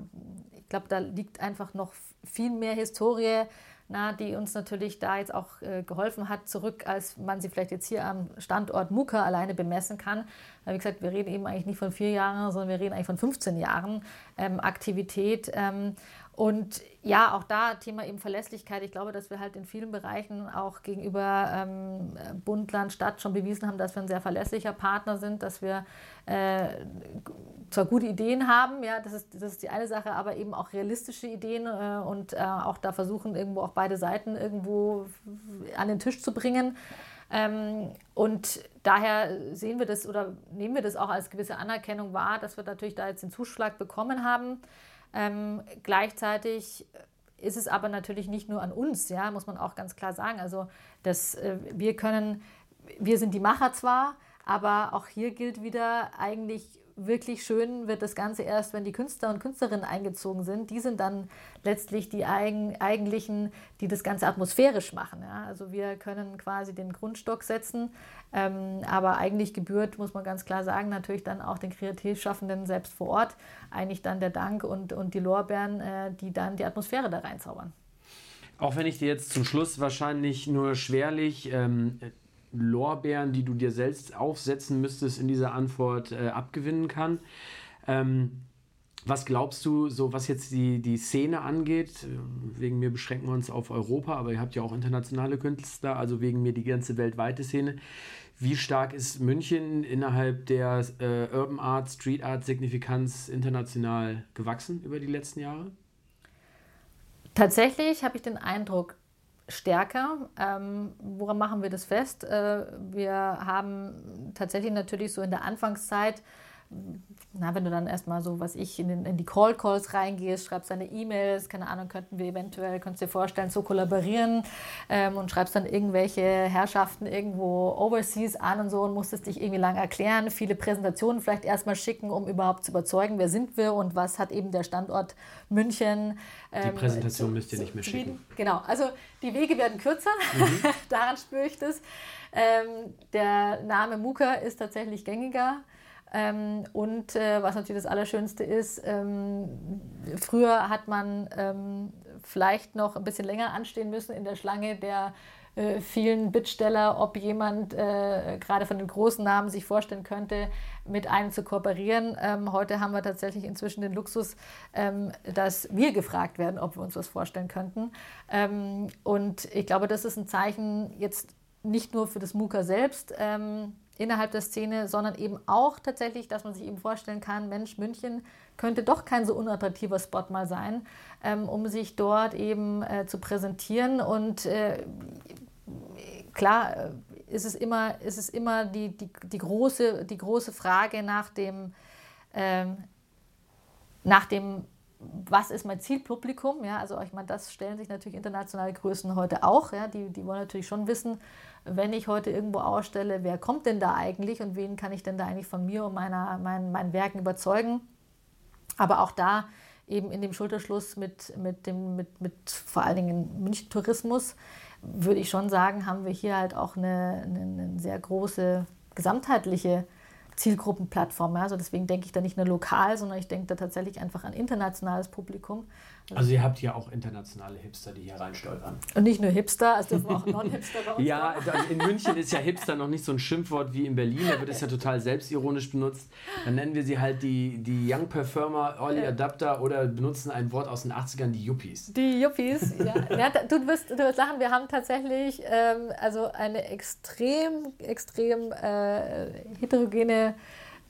A: ich glaube, da liegt einfach noch viel mehr Historie na, die uns natürlich da jetzt auch äh, geholfen hat, zurück, als man sie vielleicht jetzt hier am Standort Muka alleine bemessen kann. Wie gesagt, wir reden eben eigentlich nicht von vier Jahren, sondern wir reden eigentlich von 15 Jahren ähm, Aktivität. Ähm, und ja, auch da Thema eben Verlässlichkeit. Ich glaube, dass wir halt in vielen Bereichen auch gegenüber ähm, Bund, Land, Stadt schon bewiesen haben, dass wir ein sehr verlässlicher Partner sind, dass wir äh, zwar gute Ideen haben, ja, das ist, das ist die eine Sache, aber eben auch realistische Ideen äh, und äh, auch da versuchen, irgendwo auch beide Seiten irgendwo an den Tisch zu bringen. Ähm, und daher sehen wir das oder nehmen wir das auch als gewisse Anerkennung wahr, dass wir natürlich da jetzt den Zuschlag bekommen haben. Ähm, gleichzeitig ist es aber natürlich nicht nur an uns, ja, muss man auch ganz klar sagen. Also dass äh, wir können, wir sind die Macher zwar, aber auch hier gilt wieder eigentlich wirklich schön wird das Ganze erst, wenn die Künstler und Künstlerinnen eingezogen sind. Die sind dann letztlich die eigen, eigentlichen, die das Ganze atmosphärisch machen. Ja? Also wir können quasi den Grundstock setzen, ähm, aber eigentlich gebührt, muss man ganz klar sagen, natürlich dann auch den Kreativschaffenden selbst vor Ort eigentlich dann der Dank und, und die Lorbeeren, äh, die dann die Atmosphäre da reinzaubern.
B: Auch wenn ich dir jetzt zum Schluss wahrscheinlich nur schwerlich ähm, Lorbeeren, die du dir selbst aufsetzen müsstest, in dieser Antwort äh, abgewinnen kann. Ähm, was glaubst du, so was jetzt die, die Szene angeht? Wegen mir beschränken wir uns auf Europa, aber ihr habt ja auch internationale Künstler, also wegen mir die ganze weltweite Szene. Wie stark ist München innerhalb der äh, Urban Art, Street Art Signifikanz international gewachsen über die letzten Jahre?
A: Tatsächlich habe ich den Eindruck, stärker. Ähm, woran machen wir das fest? Äh, wir haben tatsächlich natürlich so in der Anfangszeit na, wenn du dann erstmal so, was ich, in, den, in die Call-Calls reingehst, schreibst deine E-Mails, keine Ahnung, könnten wir eventuell, könntest du dir vorstellen, zu kollaborieren ähm, und schreibst dann irgendwelche Herrschaften irgendwo overseas an und so und musstest dich irgendwie lang erklären, viele Präsentationen vielleicht erstmal schicken, um überhaupt zu überzeugen, wer sind wir und was hat eben der Standort München.
B: Ähm, die Präsentation zu, müsst ihr nicht mehr schicken.
A: Genau, also die Wege werden kürzer, mhm. daran spüre ich das. Ähm, der Name Muka ist tatsächlich gängiger. Ähm, und äh, was natürlich das Allerschönste ist, ähm, früher hat man ähm, vielleicht noch ein bisschen länger anstehen müssen in der Schlange der äh, vielen Bittsteller, ob jemand äh, gerade von den großen Namen sich vorstellen könnte, mit einem zu kooperieren. Ähm, heute haben wir tatsächlich inzwischen den Luxus, ähm, dass wir gefragt werden, ob wir uns was vorstellen könnten. Ähm, und ich glaube, das ist ein Zeichen jetzt nicht nur für das MUKA selbst, ähm, innerhalb der Szene, sondern eben auch tatsächlich, dass man sich eben vorstellen kann, Mensch, München könnte doch kein so unattraktiver Spot mal sein, ähm, um sich dort eben äh, zu präsentieren. Und äh, klar äh, ist es immer, ist es immer die, die, die, große, die große Frage nach dem, ähm, nach dem was ist mein Zielpublikum? Ja, also ich meine, das stellen sich natürlich internationale Größen heute auch. Ja, die, die wollen natürlich schon wissen, wenn ich heute irgendwo ausstelle, wer kommt denn da eigentlich und wen kann ich denn da eigentlich von mir und meiner, mein, meinen Werken überzeugen. Aber auch da eben in dem Schulterschluss mit, mit, dem, mit, mit vor allen Dingen München Tourismus, würde ich schon sagen, haben wir hier halt auch eine, eine, eine sehr große gesamtheitliche Zielgruppenplattform. Also deswegen denke ich da nicht nur lokal, sondern ich denke da tatsächlich einfach an internationales Publikum.
B: Also ihr habt ja auch internationale Hipster, die hier reinstolpern.
A: Und nicht nur Hipster, es dürfen auch Non-Hipster
B: bei uns Ja, in München ist ja Hipster noch nicht so ein Schimpfwort wie in Berlin, da wird es ja total selbstironisch benutzt. Dann nennen wir sie halt die, die Young Performer, Early Adapter oder benutzen ein Wort aus den 80ern, die Yuppies.
A: Die Yuppies, ja. ja du, wirst, du wirst lachen, wir haben tatsächlich ähm, also eine extrem, extrem äh, heterogene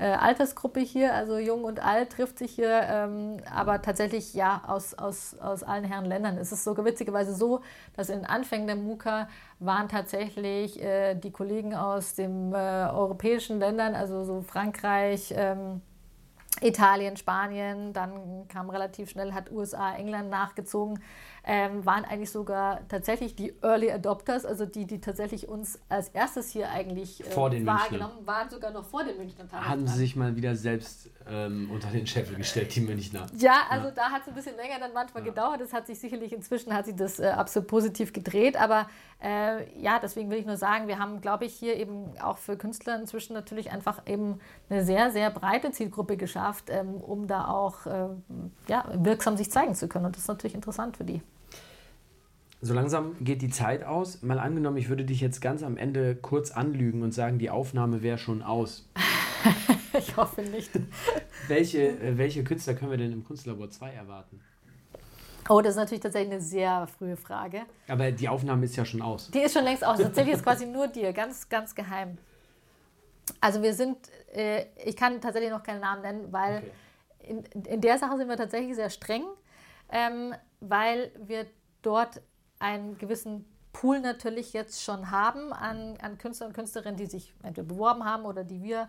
A: äh, Altersgruppe hier, also jung und alt trifft sich hier, ähm, aber tatsächlich ja aus, aus, aus allen Herren Ländern. Es ist sogar witzigerweise so, dass in Anfängen der MUKA waren tatsächlich äh, die Kollegen aus den äh, europäischen Ländern, also so Frankreich, ähm, Italien, Spanien, dann kam relativ schnell, hat USA, England nachgezogen ähm, waren eigentlich sogar tatsächlich die Early Adopters, also die, die tatsächlich uns als erstes hier eigentlich
B: äh,
A: wahrgenommen, Münchnern. waren sogar noch vor den Münchnern.
B: Haben sie sich mal wieder selbst ähm, unter den Scheffel gestellt, die Münchner.
A: Ja, also ja. da hat es ein bisschen länger dann manchmal ja. gedauert. Das hat sich sicherlich inzwischen, hat sich das äh, absolut positiv gedreht, aber äh, ja, deswegen will ich nur sagen, wir haben, glaube ich, hier eben auch für Künstler inzwischen natürlich einfach eben eine sehr, sehr breite Zielgruppe geschafft, ähm, um da auch äh, ja, wirksam sich zeigen zu können. Und das ist natürlich interessant für die.
B: So langsam geht die Zeit aus. Mal angenommen, ich würde dich jetzt ganz am Ende kurz anlügen und sagen, die Aufnahme wäre schon aus.
A: ich hoffe nicht.
B: welche, äh, welche Künstler können wir denn im Kunstlabor 2 erwarten?
A: Oh, das ist natürlich tatsächlich eine sehr frühe Frage.
B: Aber die Aufnahme ist ja schon aus.
A: Die ist schon längst aus. Tatsächlich ist quasi nur dir, ganz, ganz geheim. Also wir sind, äh, ich kann tatsächlich noch keinen Namen nennen, weil okay. in, in der Sache sind wir tatsächlich sehr streng, ähm, weil wir dort einen gewissen Pool natürlich jetzt schon haben an, an Künstler und Künstlerinnen, die sich entweder beworben haben oder die wir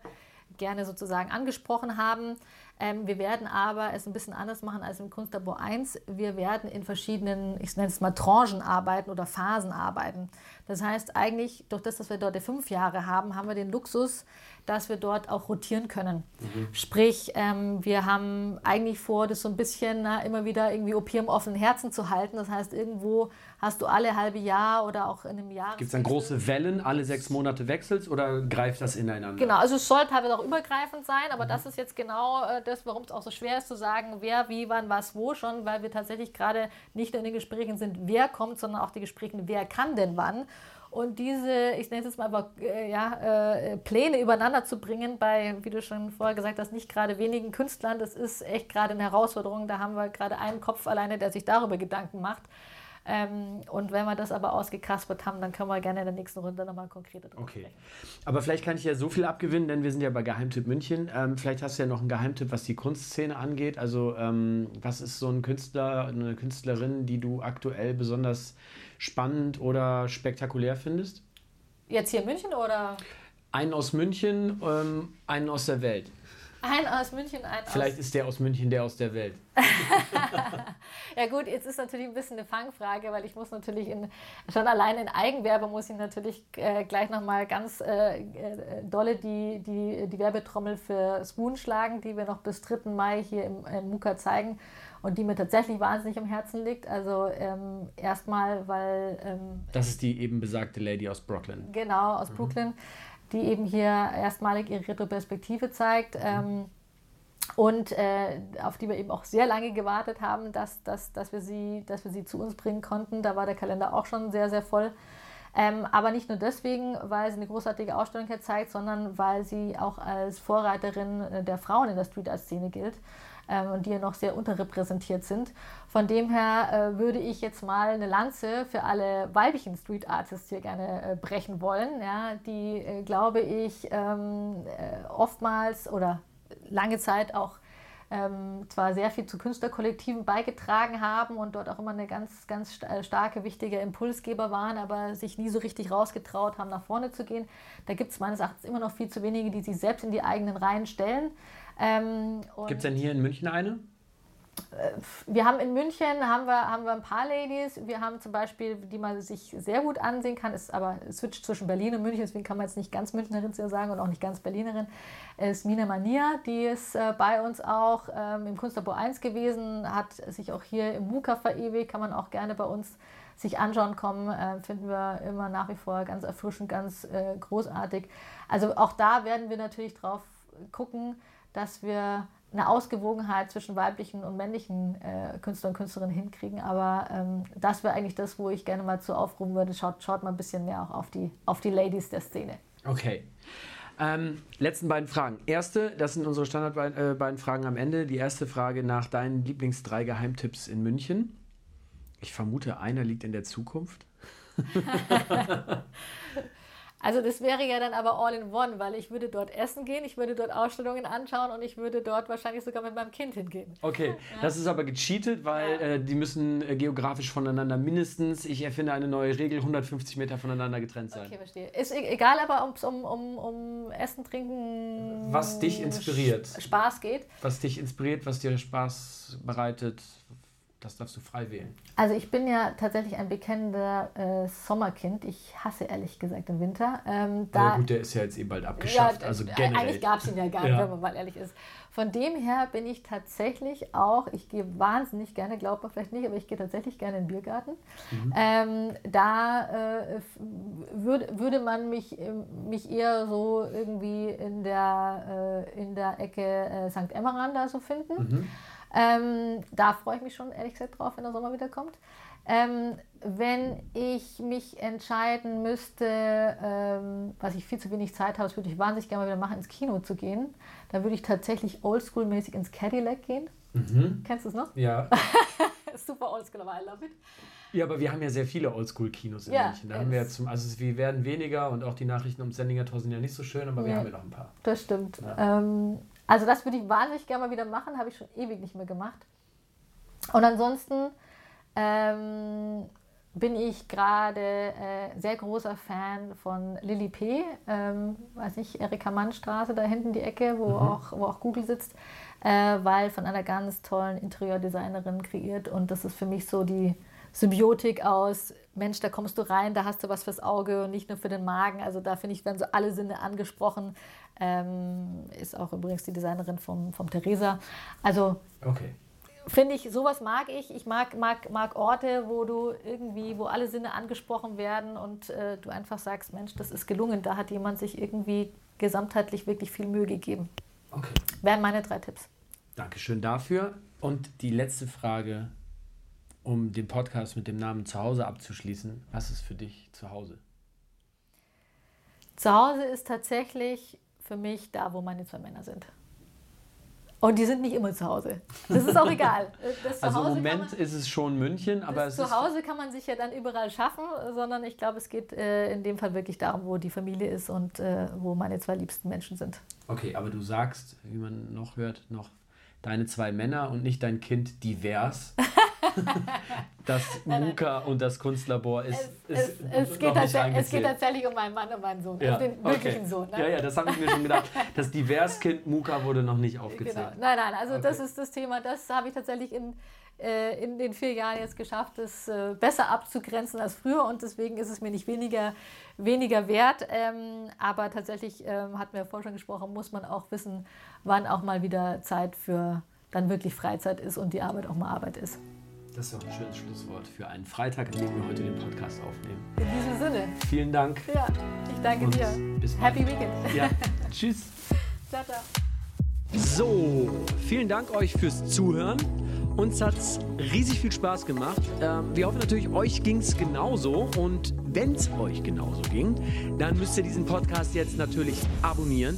A: gerne sozusagen angesprochen haben. Ähm, wir werden aber es ein bisschen anders machen als im Kunstlabor 1. Wir werden in verschiedenen, ich nenne es mal Tranchen arbeiten oder Phasen arbeiten. Das heißt eigentlich, durch das, dass wir dort fünf Jahre haben, haben wir den Luxus, dass wir dort auch rotieren können. Mhm. Sprich, ähm, wir haben eigentlich vor, das so ein bisschen na, immer wieder irgendwie OP im offenen Herzen zu halten. Das heißt, irgendwo hast du alle halbe Jahr oder auch in einem Jahr.
B: Gibt es dann große Wellen, alle sechs Monate wechselst oder greift das ineinander?
A: Genau, also es soll teilweise auch übergreifend sein, aber mhm. das ist jetzt genau äh, das, warum es auch so schwer ist zu sagen, wer, wie, wann, was, wo schon, weil wir tatsächlich gerade nicht nur in den Gesprächen sind, wer kommt, sondern auch die Gespräche, wer kann denn wann. Und diese, ich nenne es jetzt mal aber, äh, ja, äh, Pläne übereinander zu bringen, bei, wie du schon vorher gesagt hast, nicht gerade wenigen Künstlern, das ist echt gerade eine Herausforderung. Da haben wir gerade einen Kopf alleine, der sich darüber Gedanken macht. Ähm, und wenn wir das aber ausgekaspert haben, dann können wir gerne in der nächsten Runde nochmal konkreter
B: drüber okay. sprechen. Aber vielleicht kann ich ja so viel abgewinnen, denn wir sind ja bei Geheimtipp München. Ähm, vielleicht hast du ja noch einen Geheimtipp, was die Kunstszene angeht. Also ähm, was ist so ein Künstler, eine Künstlerin, die du aktuell besonders spannend oder spektakulär findest?
A: Jetzt hier in München oder?
B: Einen aus München, ähm, einen aus der Welt.
A: Ein aus München, ein
B: Vielleicht
A: aus
B: ist der aus München der aus der Welt.
A: ja gut, jetzt ist natürlich ein bisschen eine Fangfrage, weil ich muss natürlich in, schon allein in Eigenwerbe muss ich natürlich äh, gleich nochmal ganz äh, äh, dolle die, die, die Werbetrommel für Spoon schlagen, die wir noch bis 3. Mai hier im, im MUKA zeigen und die mir tatsächlich wahnsinnig am Herzen liegt. Also ähm, erstmal, weil... Ähm,
B: das ist die eben besagte Lady aus Brooklyn.
A: Genau, aus mhm. Brooklyn, die eben hier erstmalig ihre Retroperspektive zeigt. Ähm, und äh, auf die wir eben auch sehr lange gewartet haben, dass, dass, dass, wir sie, dass wir sie zu uns bringen konnten. Da war der Kalender auch schon sehr, sehr voll. Ähm, aber nicht nur deswegen, weil sie eine großartige Ausstellung hier zeigt, sondern weil sie auch als Vorreiterin äh, der Frauen in der Street Art Szene gilt und die ja noch sehr unterrepräsentiert sind. Von dem her äh, würde ich jetzt mal eine Lanze für alle weiblichen Street Artists hier gerne äh, brechen wollen, ja, die, äh, glaube ich, ähm, äh, oftmals oder lange Zeit auch ähm, zwar sehr viel zu Künstlerkollektiven beigetragen haben und dort auch immer eine ganz, ganz äh, starke, wichtige Impulsgeber waren, aber sich nie so richtig rausgetraut haben, nach vorne zu gehen. Da gibt es meines Erachtens immer noch viel zu wenige, die sich selbst in die eigenen Reihen stellen.
B: Ähm, gibt es denn hier in München eine?
A: Äh, wir haben in München haben wir, haben wir ein paar Ladies. Wir haben zum Beispiel, die man sich sehr gut ansehen kann, ist aber switcht zwischen Berlin und München, deswegen kann man jetzt nicht ganz Münchnerin sagen und auch nicht ganz Berlinerin, ist Mina Mania, die ist äh, bei uns auch ähm, im Kunstlabor 1 gewesen, hat sich auch hier im MUKA verewigt, kann man auch gerne bei uns sich anschauen kommen, äh, finden wir immer nach wie vor ganz erfrischend, ganz äh, großartig. Also auch da werden wir natürlich drauf gucken, dass wir eine Ausgewogenheit zwischen weiblichen und männlichen äh, Künstlern und Künstlerinnen hinkriegen. Aber ähm, das wäre eigentlich das, wo ich gerne mal zu aufrufen würde. Schaut, schaut mal ein bisschen mehr auch auf die, auf die Ladies der Szene.
B: Okay. Ähm, letzten beiden Fragen. Erste, das sind unsere Standard äh, beiden Fragen am Ende. Die erste Frage nach deinen Lieblings drei Geheimtipps in München. Ich vermute, einer liegt in der Zukunft.
A: Also das wäre ja dann aber all in one, weil ich würde dort essen gehen, ich würde dort Ausstellungen anschauen und ich würde dort wahrscheinlich sogar mit meinem Kind hingehen.
B: Okay, ja. das ist aber gecheatet, weil ja. äh, die müssen äh, geografisch voneinander mindestens, ich erfinde eine neue Regel, 150 Meter voneinander getrennt sein. Okay,
A: verstehe. Ist e-, egal, aber ob es um, um, um Essen, Trinken...
B: Was dich inspiriert.
A: Spaß geht.
B: Was dich inspiriert, was dir Spaß bereitet, das darfst du frei wählen.
A: Also ich bin ja tatsächlich ein bekennender äh, Sommerkind. Ich hasse ehrlich gesagt den Winter. Ähm,
B: da, ja gut, der ist ja jetzt eh bald abgeschafft. Ja, also generell.
A: Eigentlich gab es ihn ja gar nicht, ja. wenn man mal ehrlich ist. Von dem her bin ich tatsächlich auch, ich gehe wahnsinnig gerne, glaubt man vielleicht nicht, aber ich gehe tatsächlich gerne in den Biergarten. Mhm. Ähm, da äh, würd, würde man mich, mich eher so irgendwie in der, äh, in der Ecke äh, St. Emmeran da so finden. Mhm. Ähm, da freue ich mich schon ehrlich gesagt drauf, wenn der Sommer wieder kommt. Ähm, wenn ich mich entscheiden müsste, ähm, was ich viel zu wenig Zeit habe, das würde ich wahnsinnig gerne mal wieder machen, ins Kino zu gehen. Da würde ich tatsächlich oldschool-mäßig ins Cadillac gehen. Mhm. Kennst du es noch?
B: Ja.
A: Super oldschool, aber I love it.
B: Ja, aber wir haben ja sehr viele Oldschool-Kinos in ja, München. Da haben wir zum, also wir werden weniger und auch die Nachrichten um Sendinger sind ja nicht so schön, aber wir haben ja noch ein paar.
A: Das stimmt. Ja. Ähm, also das würde ich wahnsinnig gerne mal wieder machen, habe ich schon ewig nicht mehr gemacht. Und ansonsten ähm, bin ich gerade äh, sehr großer Fan von Lilly P. Ähm, weiß nicht, Erika Mann Straße, da hinten die Ecke, wo, mhm. auch, wo auch Google sitzt, äh, weil von einer ganz tollen Interieurdesignerin kreiert. Und das ist für mich so die Symbiotik aus, Mensch, da kommst du rein, da hast du was fürs Auge und nicht nur für den Magen. Also da finde ich, werden so alle Sinne angesprochen. Ähm, ist auch übrigens die Designerin vom, vom Theresa. Also
B: okay.
A: finde ich, sowas mag ich. Ich mag, mag, mag Orte, wo du irgendwie, wo alle Sinne angesprochen werden und äh, du einfach sagst, Mensch, das ist gelungen. Da hat jemand sich irgendwie gesamtheitlich wirklich viel Mühe gegeben.
B: Okay.
A: Wären meine drei Tipps.
B: Dankeschön dafür. Und die letzte Frage, um den Podcast mit dem Namen Zuhause abzuschließen. Was ist für dich zu Hause?
A: Zuhause ist tatsächlich für mich da, wo meine zwei Männer sind. Und die sind nicht immer zu Hause. Das ist auch egal.
B: also im Moment man, ist es schon München, aber es
A: zu Hause kann man sich ja dann überall schaffen, sondern ich glaube, es geht äh, in dem Fall wirklich darum, wo die Familie ist und äh, wo meine zwei liebsten Menschen sind.
B: Okay, aber du sagst, wie man noch hört, noch deine zwei Männer und nicht dein Kind divers. das MUKA und das Kunstlabor ist.
A: Es, ist es, es, geht es, geht tatsächlich um meinen Mann und meinen Sohn,
B: ja.
A: also den wirklichen okay. Sohn.
B: Ne? Ja, ja, das habe ich mir schon gedacht. Das Diverskind MUKA wurde noch nicht aufgezählt. Genau.
A: Nein, nein, also okay. das ist das Thema, das habe ich tatsächlich in, äh, in den vier Jahren jetzt geschafft, das äh, besser abzugrenzen als früher und deswegen ist es mir nicht weniger, weniger wert. Ähm, aber tatsächlich, ähm, hatten wir ja vorher schon gesprochen, muss man auch wissen, wann auch mal wieder Zeit für dann wirklich Freizeit ist und die Arbeit auch mal Arbeit ist.
B: Das ist doch ein schönes Schlusswort für einen Freitag, an dem wir heute den Podcast aufnehmen.
A: In diesem Sinne.
B: Vielen Dank.
A: Ja, ich danke Und dir.
B: Bis bald.
A: Happy Weekend.
B: Ja, tschüss.
A: Ciao, ciao.
B: So, vielen Dank euch fürs Zuhören. Uns hat es riesig viel Spaß gemacht. Ähm, wir hoffen natürlich, euch ging es genauso. Und wenn es euch genauso ging, dann müsst ihr diesen Podcast jetzt natürlich abonnieren.